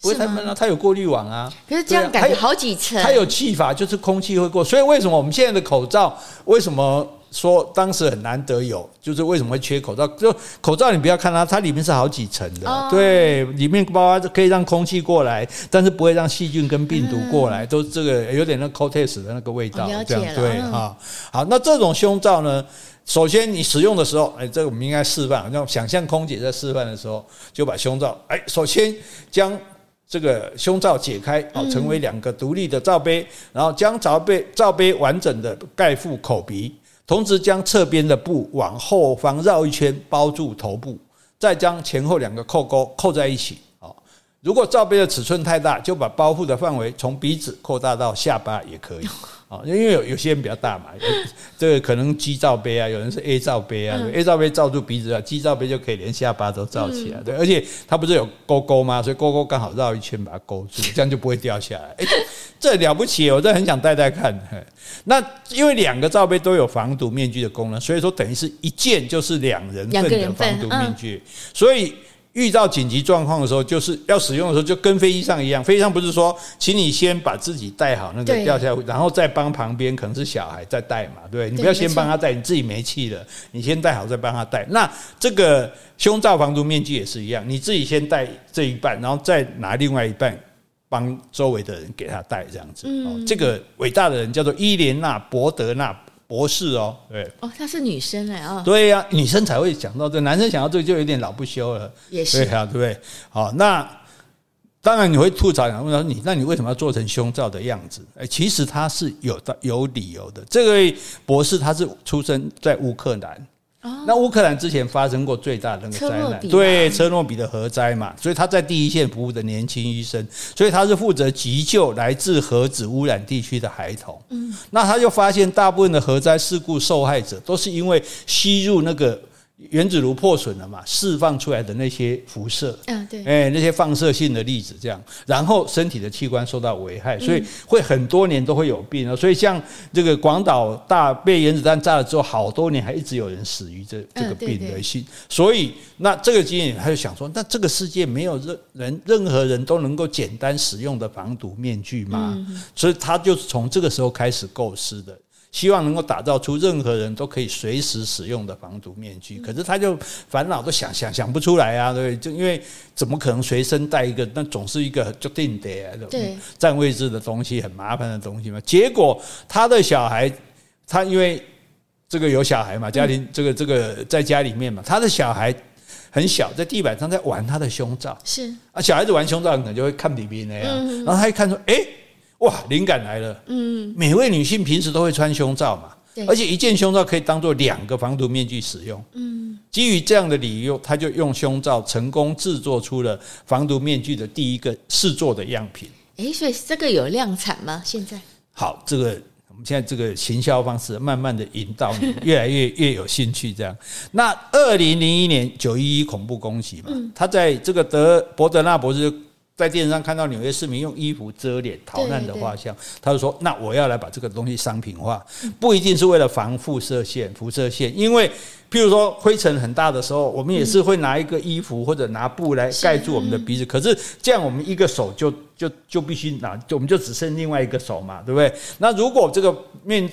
不会太闷啊，它有过滤网啊。可是这样感觉好几层。它有气阀，就是空气会过。所以为什么我们现在的口罩，为什么说当时很难得有？就是为什么会缺口罩？就口罩你不要看它，它里面是好几层的。对，里面包括可以让空气过来，但是不会让细菌跟病毒过来，都这个有点那 c o t e s 的那个味道。这样对哈。好，那这种胸罩呢？首先，你使用的时候，哎，这个我们应该示范。像想象空姐在示范的时候，就把胸罩，哎，首先将这个胸罩解开，哦，成为两个独立的罩杯，然后将罩杯罩杯完整的盖覆口鼻，同时将侧边的布往后方绕一圈，包住头部，再将前后两个扣钩扣在一起。哦，如果罩杯的尺寸太大，就把包覆的范围从鼻子扩大到下巴也可以。啊，因为有有些人比较大嘛，这个可能 G 罩杯啊，有人是 A 罩杯啊，A 罩杯罩住鼻子啊，G 罩杯就可以连下巴都罩起来，对，而且它不是有勾勾吗？所以勾勾刚好绕一圈把它勾住，这样就不会掉下来。哎，这了不起，我真的很想戴戴看。那因为两个罩杯都有防毒面具的功能，所以说等于是一件就是两人份的防毒面具，所以。遇到紧急状况的时候，就是要使用的时候，就跟飞机上一样。飞机上不是说，请你先把自己带好，那个掉下来，然后再帮旁边可能是小孩再带嘛，对，你不要先帮他带，你自己没气了，你先带好再帮他带。那这个胸罩防毒面具也是一样，你自己先带这一半，然后再拿另外一半帮周围的人给他带，这样子。哦，这个伟大的人叫做伊莲娜·博德纳。博士哦，对哦，她是女生哎啊，对呀，女生才会讲到这，男生想到这个就有点老不休了，也是对啊，对不对？好，那当然你会吐槽，问说你，那你为什么要做成胸罩的样子？哎，其实他是有的，有理由的。这位博士他是出生在乌克兰。那乌克兰之前发生过最大的那个灾难，对，车诺比的核灾嘛，所以他在第一线服务的年轻医生，所以他是负责急救来自核子污染地区的孩童。嗯，那他就发现，大部分的核灾事故受害者都是因为吸入那个。原子炉破损了嘛，释放出来的那些辐射，嗯，对，哎，那些放射性的粒子，这样，然后身体的器官受到危害，所以会很多年都会有病啊。所以像这个广岛大被原子弹炸了之后，好多年还一直有人死于这这个病的性。所以那这个经验他就想说，那这个世界没有任人任何人都能够简单使用的防毒面具吗？所以他就是从这个时候开始构思的。希望能够打造出任何人都可以随时使用的防毒面具，可是他就烦恼都想想想不出来啊，对，就因为怎么可能随身带一个？那总是一个就定的，对，占位置的东西很麻烦的东西嘛。结果他的小孩，他因为这个有小孩嘛，家庭这个这个在家里面嘛，他的小孩很小，在地板上在玩他的胸罩，是啊，小孩子玩胸罩可能就会看比比那样，然后他一看说，哎。哇，灵感来了！嗯，每位女性平时都会穿胸罩嘛，而且一件胸罩可以当做两个防毒面具使用。嗯，基于这样的理由，他就用胸罩成功制作出了防毒面具的第一个试做的样品。诶，所以这个有量产吗？现在？好，这个我们现在这个行销方式慢慢的引导你越来越越有兴趣。这样，那二零零一年九一一恐怖攻击嘛，他在这个德伯德纳博士。在电视上看到纽约市民用衣服遮脸逃难的画像，他就说：“那我要来把这个东西商品化，不一定是为了防辐射线、辐射线，因为譬如说灰尘很大的时候，我们也是会拿一个衣服或者拿布来盖住我们的鼻子。可是这样，我们一个手就就就必须拿，我们就只剩另外一个手嘛，对不对？那如果这个面。”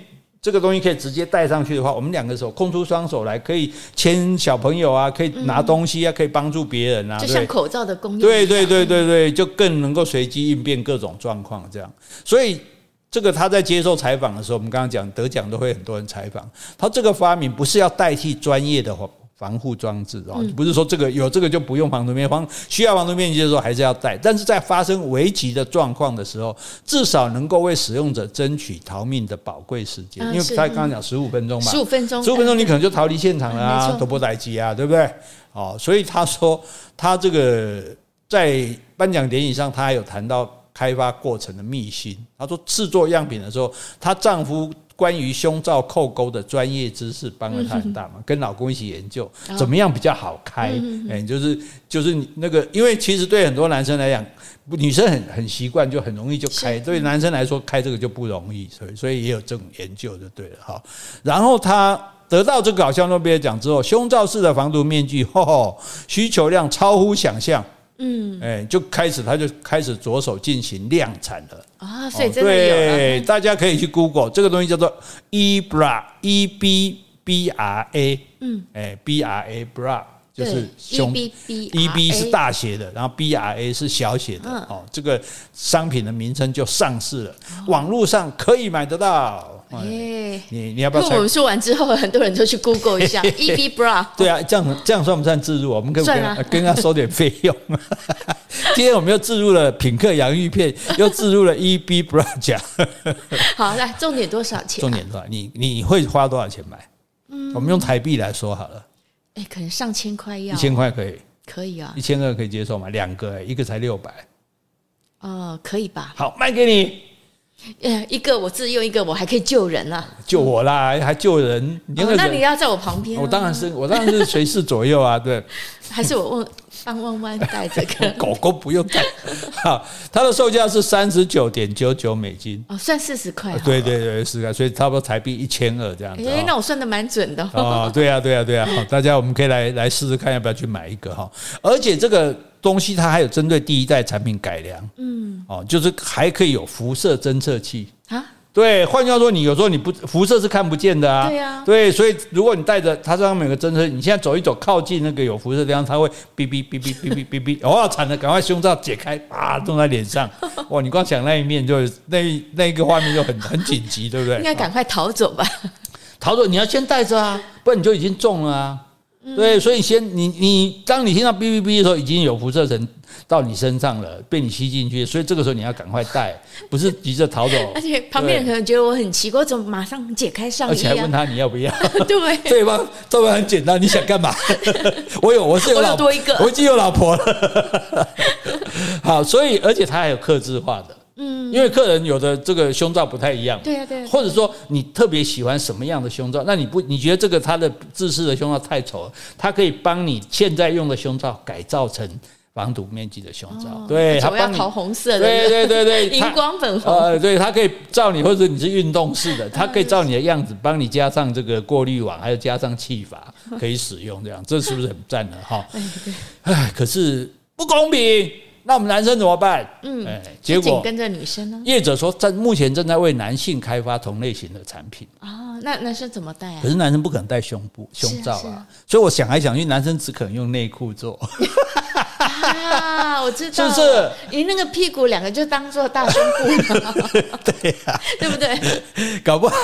这个东西可以直接戴上去的话，我们两个手空出双手来，可以牵小朋友啊，可以拿东西啊，可以帮助别人啊，就像口罩的功用。对对对对对，就更能够随机应变各种状况这样。所以这个他在接受采访的时候，我们刚刚讲得奖都会很多人采访。他这个发明不是要代替专业的防护装置啊，不是说这个有这个就不用防毒面，防需要防毒面具的时候还是要戴。但是在发生危急的状况的时候，至少能够为使用者争取逃命的宝贵时间。因为他刚刚讲十五分钟嘛，十五分钟，十五分钟你可能就逃离现场了啊，都不来及啊，对不对？哦，所以他说他这个在颁奖典礼上，他还有谈到开发过程的秘辛。他说制作样品的时候，她丈夫。关于胸罩扣钩的专业知识帮了他很大嘛，跟老公一起研究怎么样比较好开，哎，就是就是那个，因为其实对很多男生来讲，女生很很习惯，就很容易就开，对男生来说开这个就不容易，所以所以也有这种研究就对了哈。然后他得到这个搞笑诺贝尔奖之后，胸罩式的防毒面具，吼吼，需求量超乎想象。嗯，哎，就开始，他就开始着手进行量产了。啊，所以真的有对，大家可以去 Google 这个东西叫做 E Bra，E B B R A，嗯，哎，B R A Bra 就是胸，E B 是大写的，然后 B R A 是小写的，哦，这个商品的名称就上市了，网络上可以买得到。哎，你你要不要？我们说完之后，很多人都去 Google 一下 EB Bra。对啊，这样这样算不算自入？我们可以跟跟他收点费用。今天我们又自入了品客洋芋片，又自入了 EB Bra 奖。好，来，重点多少钱？重点多少？你你会花多少钱买？嗯，我们用台币来说好了。哎，可能上千块要。一千块可以？可以啊。一千二可以接受吗？两个，一个才六百。哦，可以吧？好，卖给你。呃，一个我自用，一个我还可以救人啊！救我啦，还救人？那你要在我旁边。我当然是，我当然是随侍左右啊，对。还是我问帮弯弯带这个 狗狗不用带。好，它的售价是三十九点九九美金。哦，算四十块。对对对，四十块，所以差不多台币一千二这样子。哎，那我算的蛮准的。哦，对呀，对呀，对呀。好，大家我们可以来来试试看，要不要去买一个哈？而且这个。东西它还有针对第一代产品改良，嗯，哦，就是还可以有辐射侦测器。啊，对，换句话说，你有时候你不辐射是看不见的啊，对呀，对，所以如果你带着它上面有个侦测，你现在走一走，靠近那个有辐射的地方，它会哔哔哔哔哔哔哔哔，哇，惨了，赶快胸罩解开，啊，种在脸上，哇，你光想那一面就那那个画面就很很紧急，对不对？应该赶快逃走吧，逃走你要先带着啊，不然你就已经中了啊。对，所以先你你，当你听到哔哔哔的时候，已经有辐射层到你身上了，被你吸进去，所以这个时候你要赶快带，不是急着逃走。而且旁边人可能觉得我很奇怪，怎么马上解开上衣？而且还问他你要不要？对，对方这边很简单，你想干嘛？我有，我是有老婆，我已经有老婆了。好，所以而且他还有克制化的。嗯，因为客人有的这个胸罩不太一样，对啊，对，或者说你特别喜欢什么样的胸罩，那你不你觉得这个它的制式的胸罩太丑了，它可以帮你现在用的胸罩改造成防毒面具的胸罩，对，它帮你桃红色的，对对对对，荧光粉红，呃，对，它可以照你，或者你是运动式的，它可以照你的样子帮你加上这个过滤网，还有加上气阀可以使用，这样这是不是很赞呢？哈？哎，可是不公平。那我们男生怎么办？嗯，哎，结果跟着女生呢？业者说，在目前正在为男性开发同类型的产品啊。那男生怎么戴啊？可是男生不可能戴胸部胸罩啊，所以我想来想去，男生只可能用内裤做。啊，我知道，是不是？你那个屁股两个就当做大胸部了，对呀，对不对？搞不好，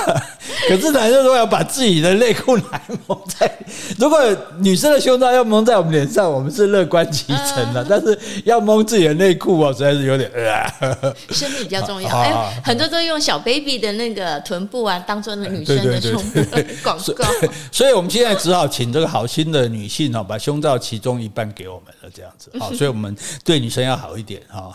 可是男生如果要把自己的内裤来蒙在，如果女生的胸罩要蒙在我们脸上，我们是乐观其成的。但是要蒙自己的内裤啊，实在是有点呃，生命比较重要。哎，很多都用小 baby 的那个臀部啊，当做那女生的胸部广告。所以我们现在只好请这个好心的女性哦，把胸罩其中一半给我们了，这样子。好，所以我们对女生要好一点哈。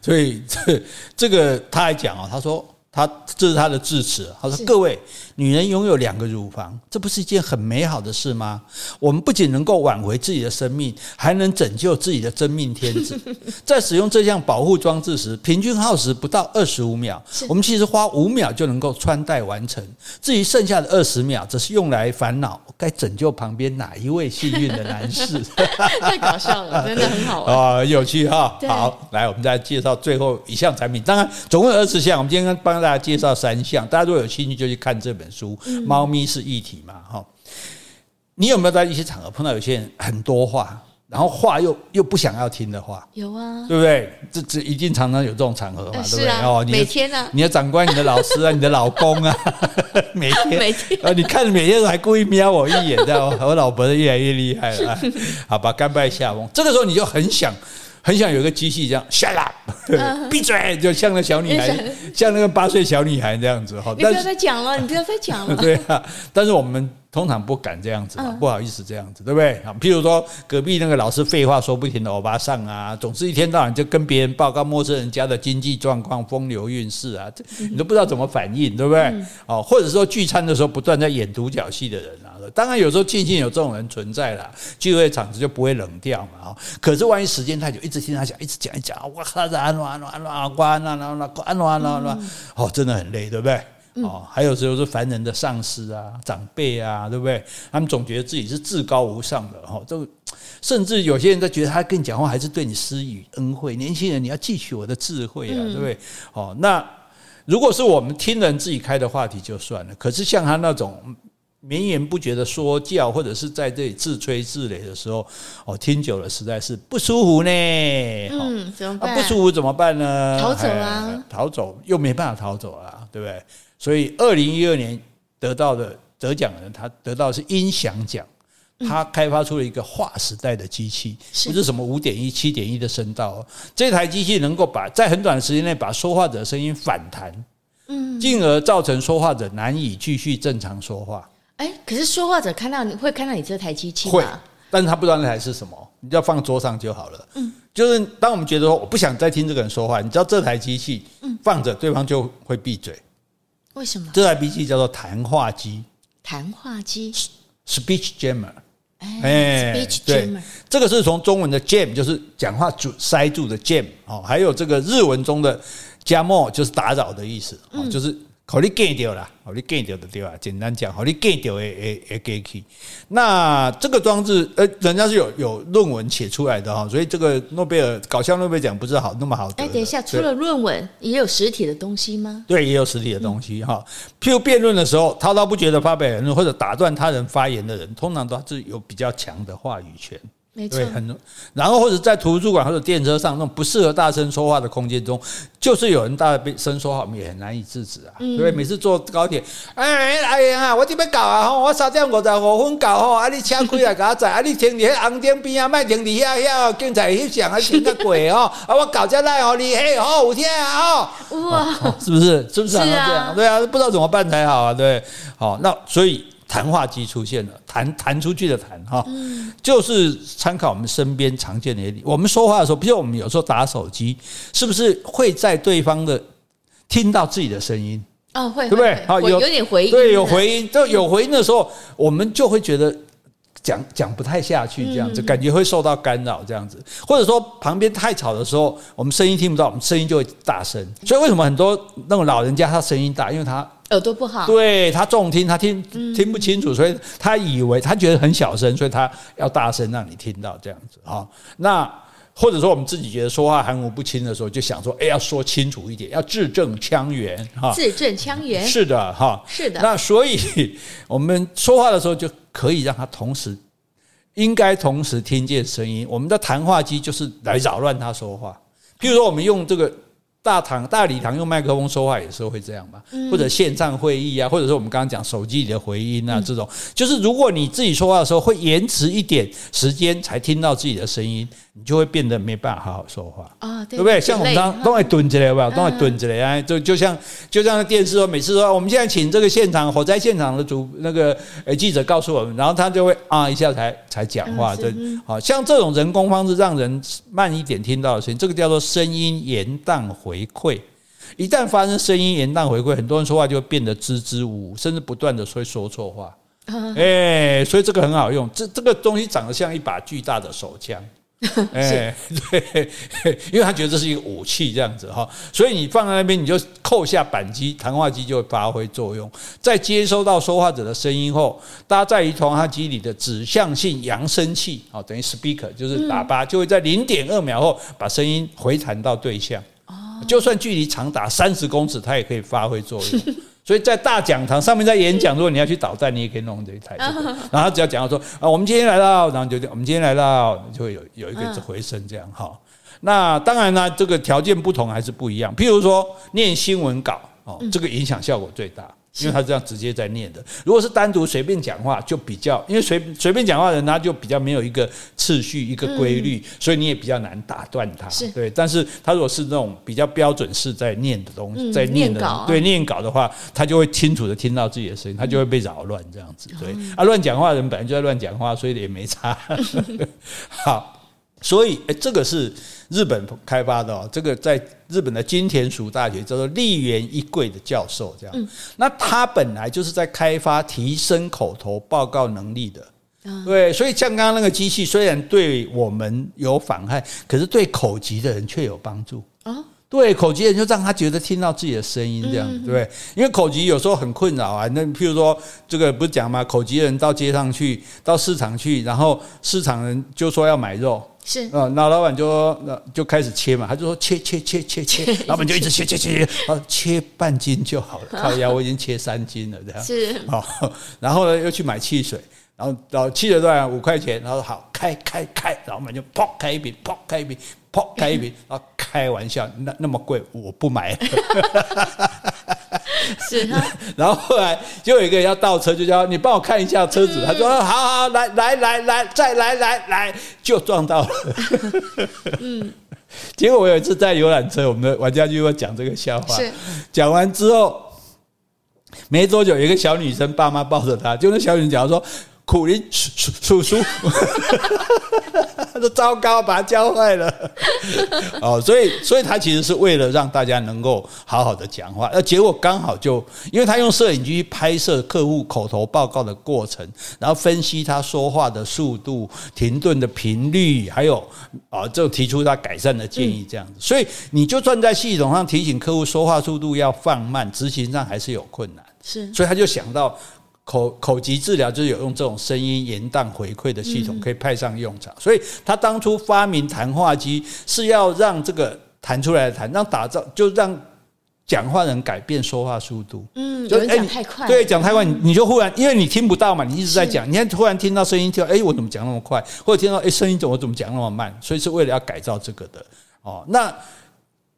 所以这这个他还讲啊，他说。他这是他的致辞。他说：“各位，女人拥有两个乳房，这不是一件很美好的事吗？我们不仅能够挽回自己的生命，还能拯救自己的真命天子。在使用这项保护装置时，平均耗时不到二十五秒。我们其实花五秒就能够穿戴完成。至于剩下的二十秒，则是用来烦恼该拯救旁边哪一位幸运的男士。太搞笑了，真的很好玩啊，有趣哈。好，来，我们再介绍最后一项产品。当然，总共有二十项。我们今天帮。”大家介绍三项，大家如果有兴趣就去看这本书。猫咪是议题嘛？哈，你有没有在一些场合碰到有些人很多话？然后话又又不想要听的话，有啊，对不对？这这一定常常有这种场合嘛，对不对？哦，每天呢，你的长官、你的老师啊、你的老公啊，每天每天啊，你看每天都还故意瞄我一眼，知道吗？我老婆越来越厉害了，好吧，甘拜下风。这个时候你就很想。很想有个机器这样，shut up，闭嘴，就像那小女孩，像那个八岁小女孩这样子哈。你不要再讲了，你不要再讲了。对啊，但是我们。通常不敢这样子，不好意思这样子，对不对？啊譬如说隔壁那个老是废话说不停的欧巴桑啊，总是一天到晚就跟别人报告陌生人家的经济状况、风流韵事啊，这你都不知道怎么反应，对不对？哦，或者说聚餐的时候不断在演独角戏的人啊，当然有时候庆幸有这种人存在了，聚会场子就不会冷掉嘛。哦，可是万一时间太久，一直听他讲，一直讲一讲，哇，他是安安安安安安安安安安，哦，真的很累，对不对？哦，还有时候是凡人的上司啊、长辈啊，对不对？他们总觉得自己是至高无上的，哈，都甚至有些人都觉得他跟你讲话还是对你施予恩惠。年轻人，你要汲取我的智慧啊，对不对？哦，那如果是我们听人自己开的话题就算了，可是像他那种绵延不绝的说教，或者是在这里自吹自擂的时候，哦，听久了实在是不舒服呢。嗯，怎么办？不舒服怎么办呢？逃走啊！逃走又没办法逃走啊，对不对？所以，二零一二年得到的得奖人，他得到的是音响奖。他开发出了一个划时代的机器，不是什么五点一、七点一的声道哦。这台机器能够把在很短的时间内把说话者的声音反弹，嗯，进而造成说话者难以继续正常说话。哎，可是说话者看到你会看到你这台机器吗？会，但是他不知道那台是什么，你就要放桌上就好了。嗯，就是当我们觉得说我不想再听这个人说话，你知道这台机器放着，对方就会闭嘴。为什么？这台机器叫做谈话机，谈话机，speech jammer，哎，speech jammer，这个是从中文的 jam，就是讲话阻塞住的 jam，哦，还有这个日文中的 jamo，就是打扰的意思，哦，就是。好，你 get 掉了，好，你 get 掉的对吧？简单讲，好，你 get 掉诶诶诶 get 去。那这个装置，呃，人家是有有论文写出来的哈，所以这个诺贝尔搞笑诺贝尔奖不是好那么好得。哎，等一下，除了论文，也有实体的东西吗？对，也有实体的东西哈。譬如辩论的时候，滔滔不绝的发表言论或者打断他人发言的人，通常都是有比较强的话语权。没错，很多，然后或者在图书馆或者电车上那种不适合大声说话的空间中，就是有人大声说话，我们也很难以制止啊。对，每次坐高铁，哎哎呀，我这边搞啊，我三点五十五分搞吼，啊你车开来给我载，啊你停在红灯边啊，卖停你遐遐，警察翕相啊，停个鬼哦，啊我搞下来哦，你嘿吼有天啊，哇，是不是？是不是常常这样？对啊，不知道怎么办才好啊，对，好，那所以。谈话机出现了，弹弹出去的弹哈，就是参考我们身边常见的。我们说话的时候，比如我们有时候打手机，是不是会在对方的听到自己的声音？哦，会，对不对？好，有有点回音，对，有回音，就有回音的时候，我们就会觉得。讲讲不太下去，这样子感觉会受到干扰，这样子，或者说旁边太吵的时候，我们声音听不到，我们声音就会大声。所以为什么很多那种老人家他声音大，因为他耳朵不好，对他重听，他听听不清楚，所以他以为他觉得很小声，所以他要大声让你听到这样子啊。那或者说我们自己觉得说话含糊不清的时候，就想说，哎，要说清楚一点，要字正腔圆哈。字正腔圆，是的哈，是的。那所以我们说话的时候就。可以让他同时，应该同时听见声音。我们的谈话机就是来扰乱他说话。譬如说，我们用这个。大堂、大礼堂用麦克风说话，有时候会这样吧，或者线上会议啊，或者说我们刚刚讲手机里的回音啊，这种。就是如果你自己说话的时候会延迟一点时间才听到自己的声音，你就会变得没办法好好说话啊，对不对？像我们刚刚都会蹲着来吧，都会蹲着来啊，就就像就像电视说，每次说我们现在请这个现场火灾现场的主那个呃记者告诉我们，然后他就会啊一下才才讲话，对，好像这种人工方式让人慢一点听到的声音，这个叫做声音延宕回。馈，一旦发生声音延宕回馈，很多人说话就会变得支支吾吾，甚至不断的会说错话。哎，所以这个很好用，这这个东西长得像一把巨大的手枪。哎，对，因为他觉得这是一个武器，这样子哈，所以你放在那边，你就扣下扳机，谈话机就会发挥作用。在接收到说话者的声音后，搭载于谈话机里的指向性扬声器，啊，等于 speaker 就是喇叭，就会在零点二秒后把声音回弹到对象。就算距离长达三十公尺，它也可以发挥作用。所以在大讲堂上面在演讲，如果你要去捣蛋，你也可以弄这一台。然后只要讲到说啊，我们今天来到，然后就我们今天来到，就会有有一个回声这样哈。那当然呢，这个条件不同还是不一样。譬如说念新闻稿哦，这个影响效果最大。因为他这样直接在念的，如果是单独随便讲话，就比较，因为随随便讲话的人他就比较没有一个次序、一个规律，所以你也比较难打断他。对，但是他如果是那种比较标准式在念的东西，在念的，对念稿的话，他就会清楚的听到自己的声音，他就会被扰乱这样子。对啊，乱讲话的人本来就在乱讲话，所以也没差。好，所以诶，这个是。日本开发的哦，这个在日本的金田淑大学叫做立原一贵的教授，这样。那他本来就是在开发提升口头报告能力的，对。所以像刚刚那个机器，虽然对我们有妨害，可是对口疾的人却有帮助啊。对，口疾人就让他觉得听到自己的声音，这样对。因为口疾有时候很困扰啊，那譬如说这个不是讲嘛？口疾人到街上去，到市场去，然后市场人就说要买肉。是，嗯，那老板就，那就开始切嘛，他就说切切切切切，老板就一直切切切。切，啊，切半斤就好了，靠腰我已经切三斤了，这样。是，好，然后呢又去买汽水，然后到汽水段五块钱，然后好开开开，老板就砰开一瓶，砰开一瓶，砰开一瓶，然后开玩笑，那那么贵我不买。是，然后后来就有一个人要倒车，就叫你帮我看一下车子。他说：“好好，来来来来，再来来来，就撞到了。”嗯，结果我有一次在游览车，我们的玩家就会讲这个笑话。讲完之后没多久，有一个小女生爸妈抱着她，就那小女生讲说。苦林叔叔，他说 糟糕，把他教坏了。哦，所以，所以他其实是为了让大家能够好好的讲话，那结果刚好就，因为他用摄影机拍摄客户口头报告的过程，然后分析他说话的速度、停顿的频率，还有啊，就提出他改善的建议这样子。所以，你就算在系统上提醒客户说话速度要放慢，执行上还是有困难。是，所以他就想到。口口疾治疗就是有用这种声音延宕回馈的系统可以派上用场，所以他当初发明谈话机是要让这个弹出来的弹，让打造就让讲话人改变说话速度。嗯，就讲太快，对，讲太快，你你就忽然因为你听不到嘛，你一直在讲，你看突然听到声音，就哎，我怎么讲那么快？或者听到哎声音怎么我怎么讲那么慢？所以是为了要改造这个的哦。那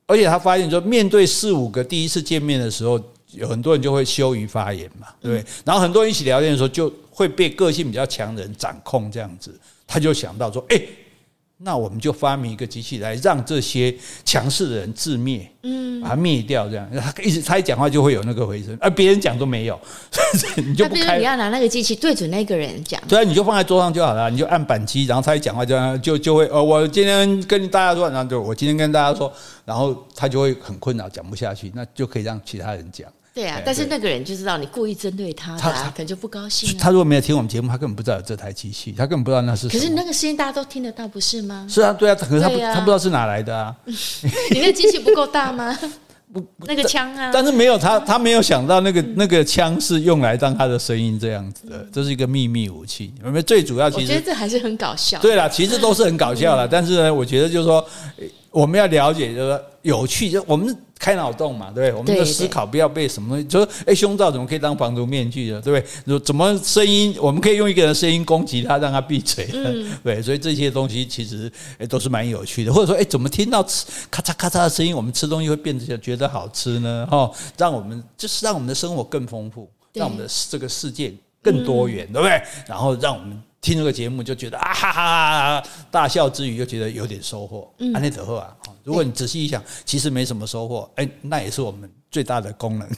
而且他发现说，面对四五个第一次见面的时候。有很多人就会羞于发言嘛，对不对？然后很多人一起聊天的时候，就会被个性比较强的人掌控这样子。他就想到说：“哎，那我们就发明一个机器来让这些强势的人自灭，嗯，把它灭掉。这样他一直他一讲话就会有那个回声，而别人讲都没有，你就不开。你要拿那个机器对准那个人讲，对啊，你就放在桌上就好了，你就按扳机，然后他一讲话就就就会哦，我今天跟大家说，然后就我今天跟大家说，然后他就会很困扰，讲不下去，那就可以让其他人讲。”对啊，但是那个人就知道你故意针对他，他可能就不高兴。他如果没有听我们节目，他根本不知道有这台机器，他根本不知道那是。可是那个声音大家都听得到，不是吗？是啊，对啊，可是他不他不知道是哪来的啊。你那机器不够大吗？不，那个枪啊。但是没有他，他没有想到那个那个枪是用来当他的声音这样子的，这是一个秘密武器。因为最主要，其实我觉得这还是很搞笑。对啦，其实都是很搞笑啦，但是呢，我觉得就是说，我们要了解，就是说有趣，就我们。开脑洞嘛，对不对？我们的思考不要被什么东西，就说哎，胸罩怎么可以当防毒面具的，对不对？怎么声音，我们可以用一个人的声音攻击他，让他闭嘴，嗯、对。所以这些东西其实哎都是蛮有趣的，或者说哎，怎么听到咔嚓咔嚓的声音，我们吃东西会变得觉得好吃呢？哈，让我们就是让我们的生活更丰富，让我们的这个世界更多元，对不对？然后让我们。听这个节目就觉得啊哈哈哈，大笑之余又觉得有点收获。安内德赫啊，如果你仔细一想，其实没什么收获，哎，那也是我们最大的功能，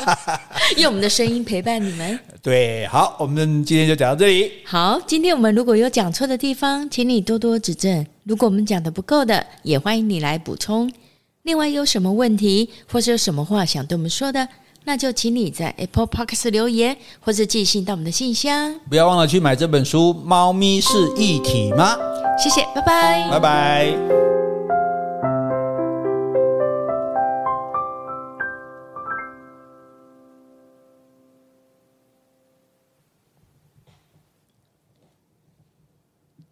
用我们的声音陪伴你们。对，好，我们今天就讲到这里。好，今天我们如果有讲错的地方，请你多多指正。如果我们讲的不够的，也欢迎你来补充。另外，有什么问题，或是有什么话想对我们说的？那就请你在 Apple Podcast 留言，或是寄信到我们的信箱。不要忘了去买这本书《猫咪是一体吗》。谢谢，拜拜，拜拜。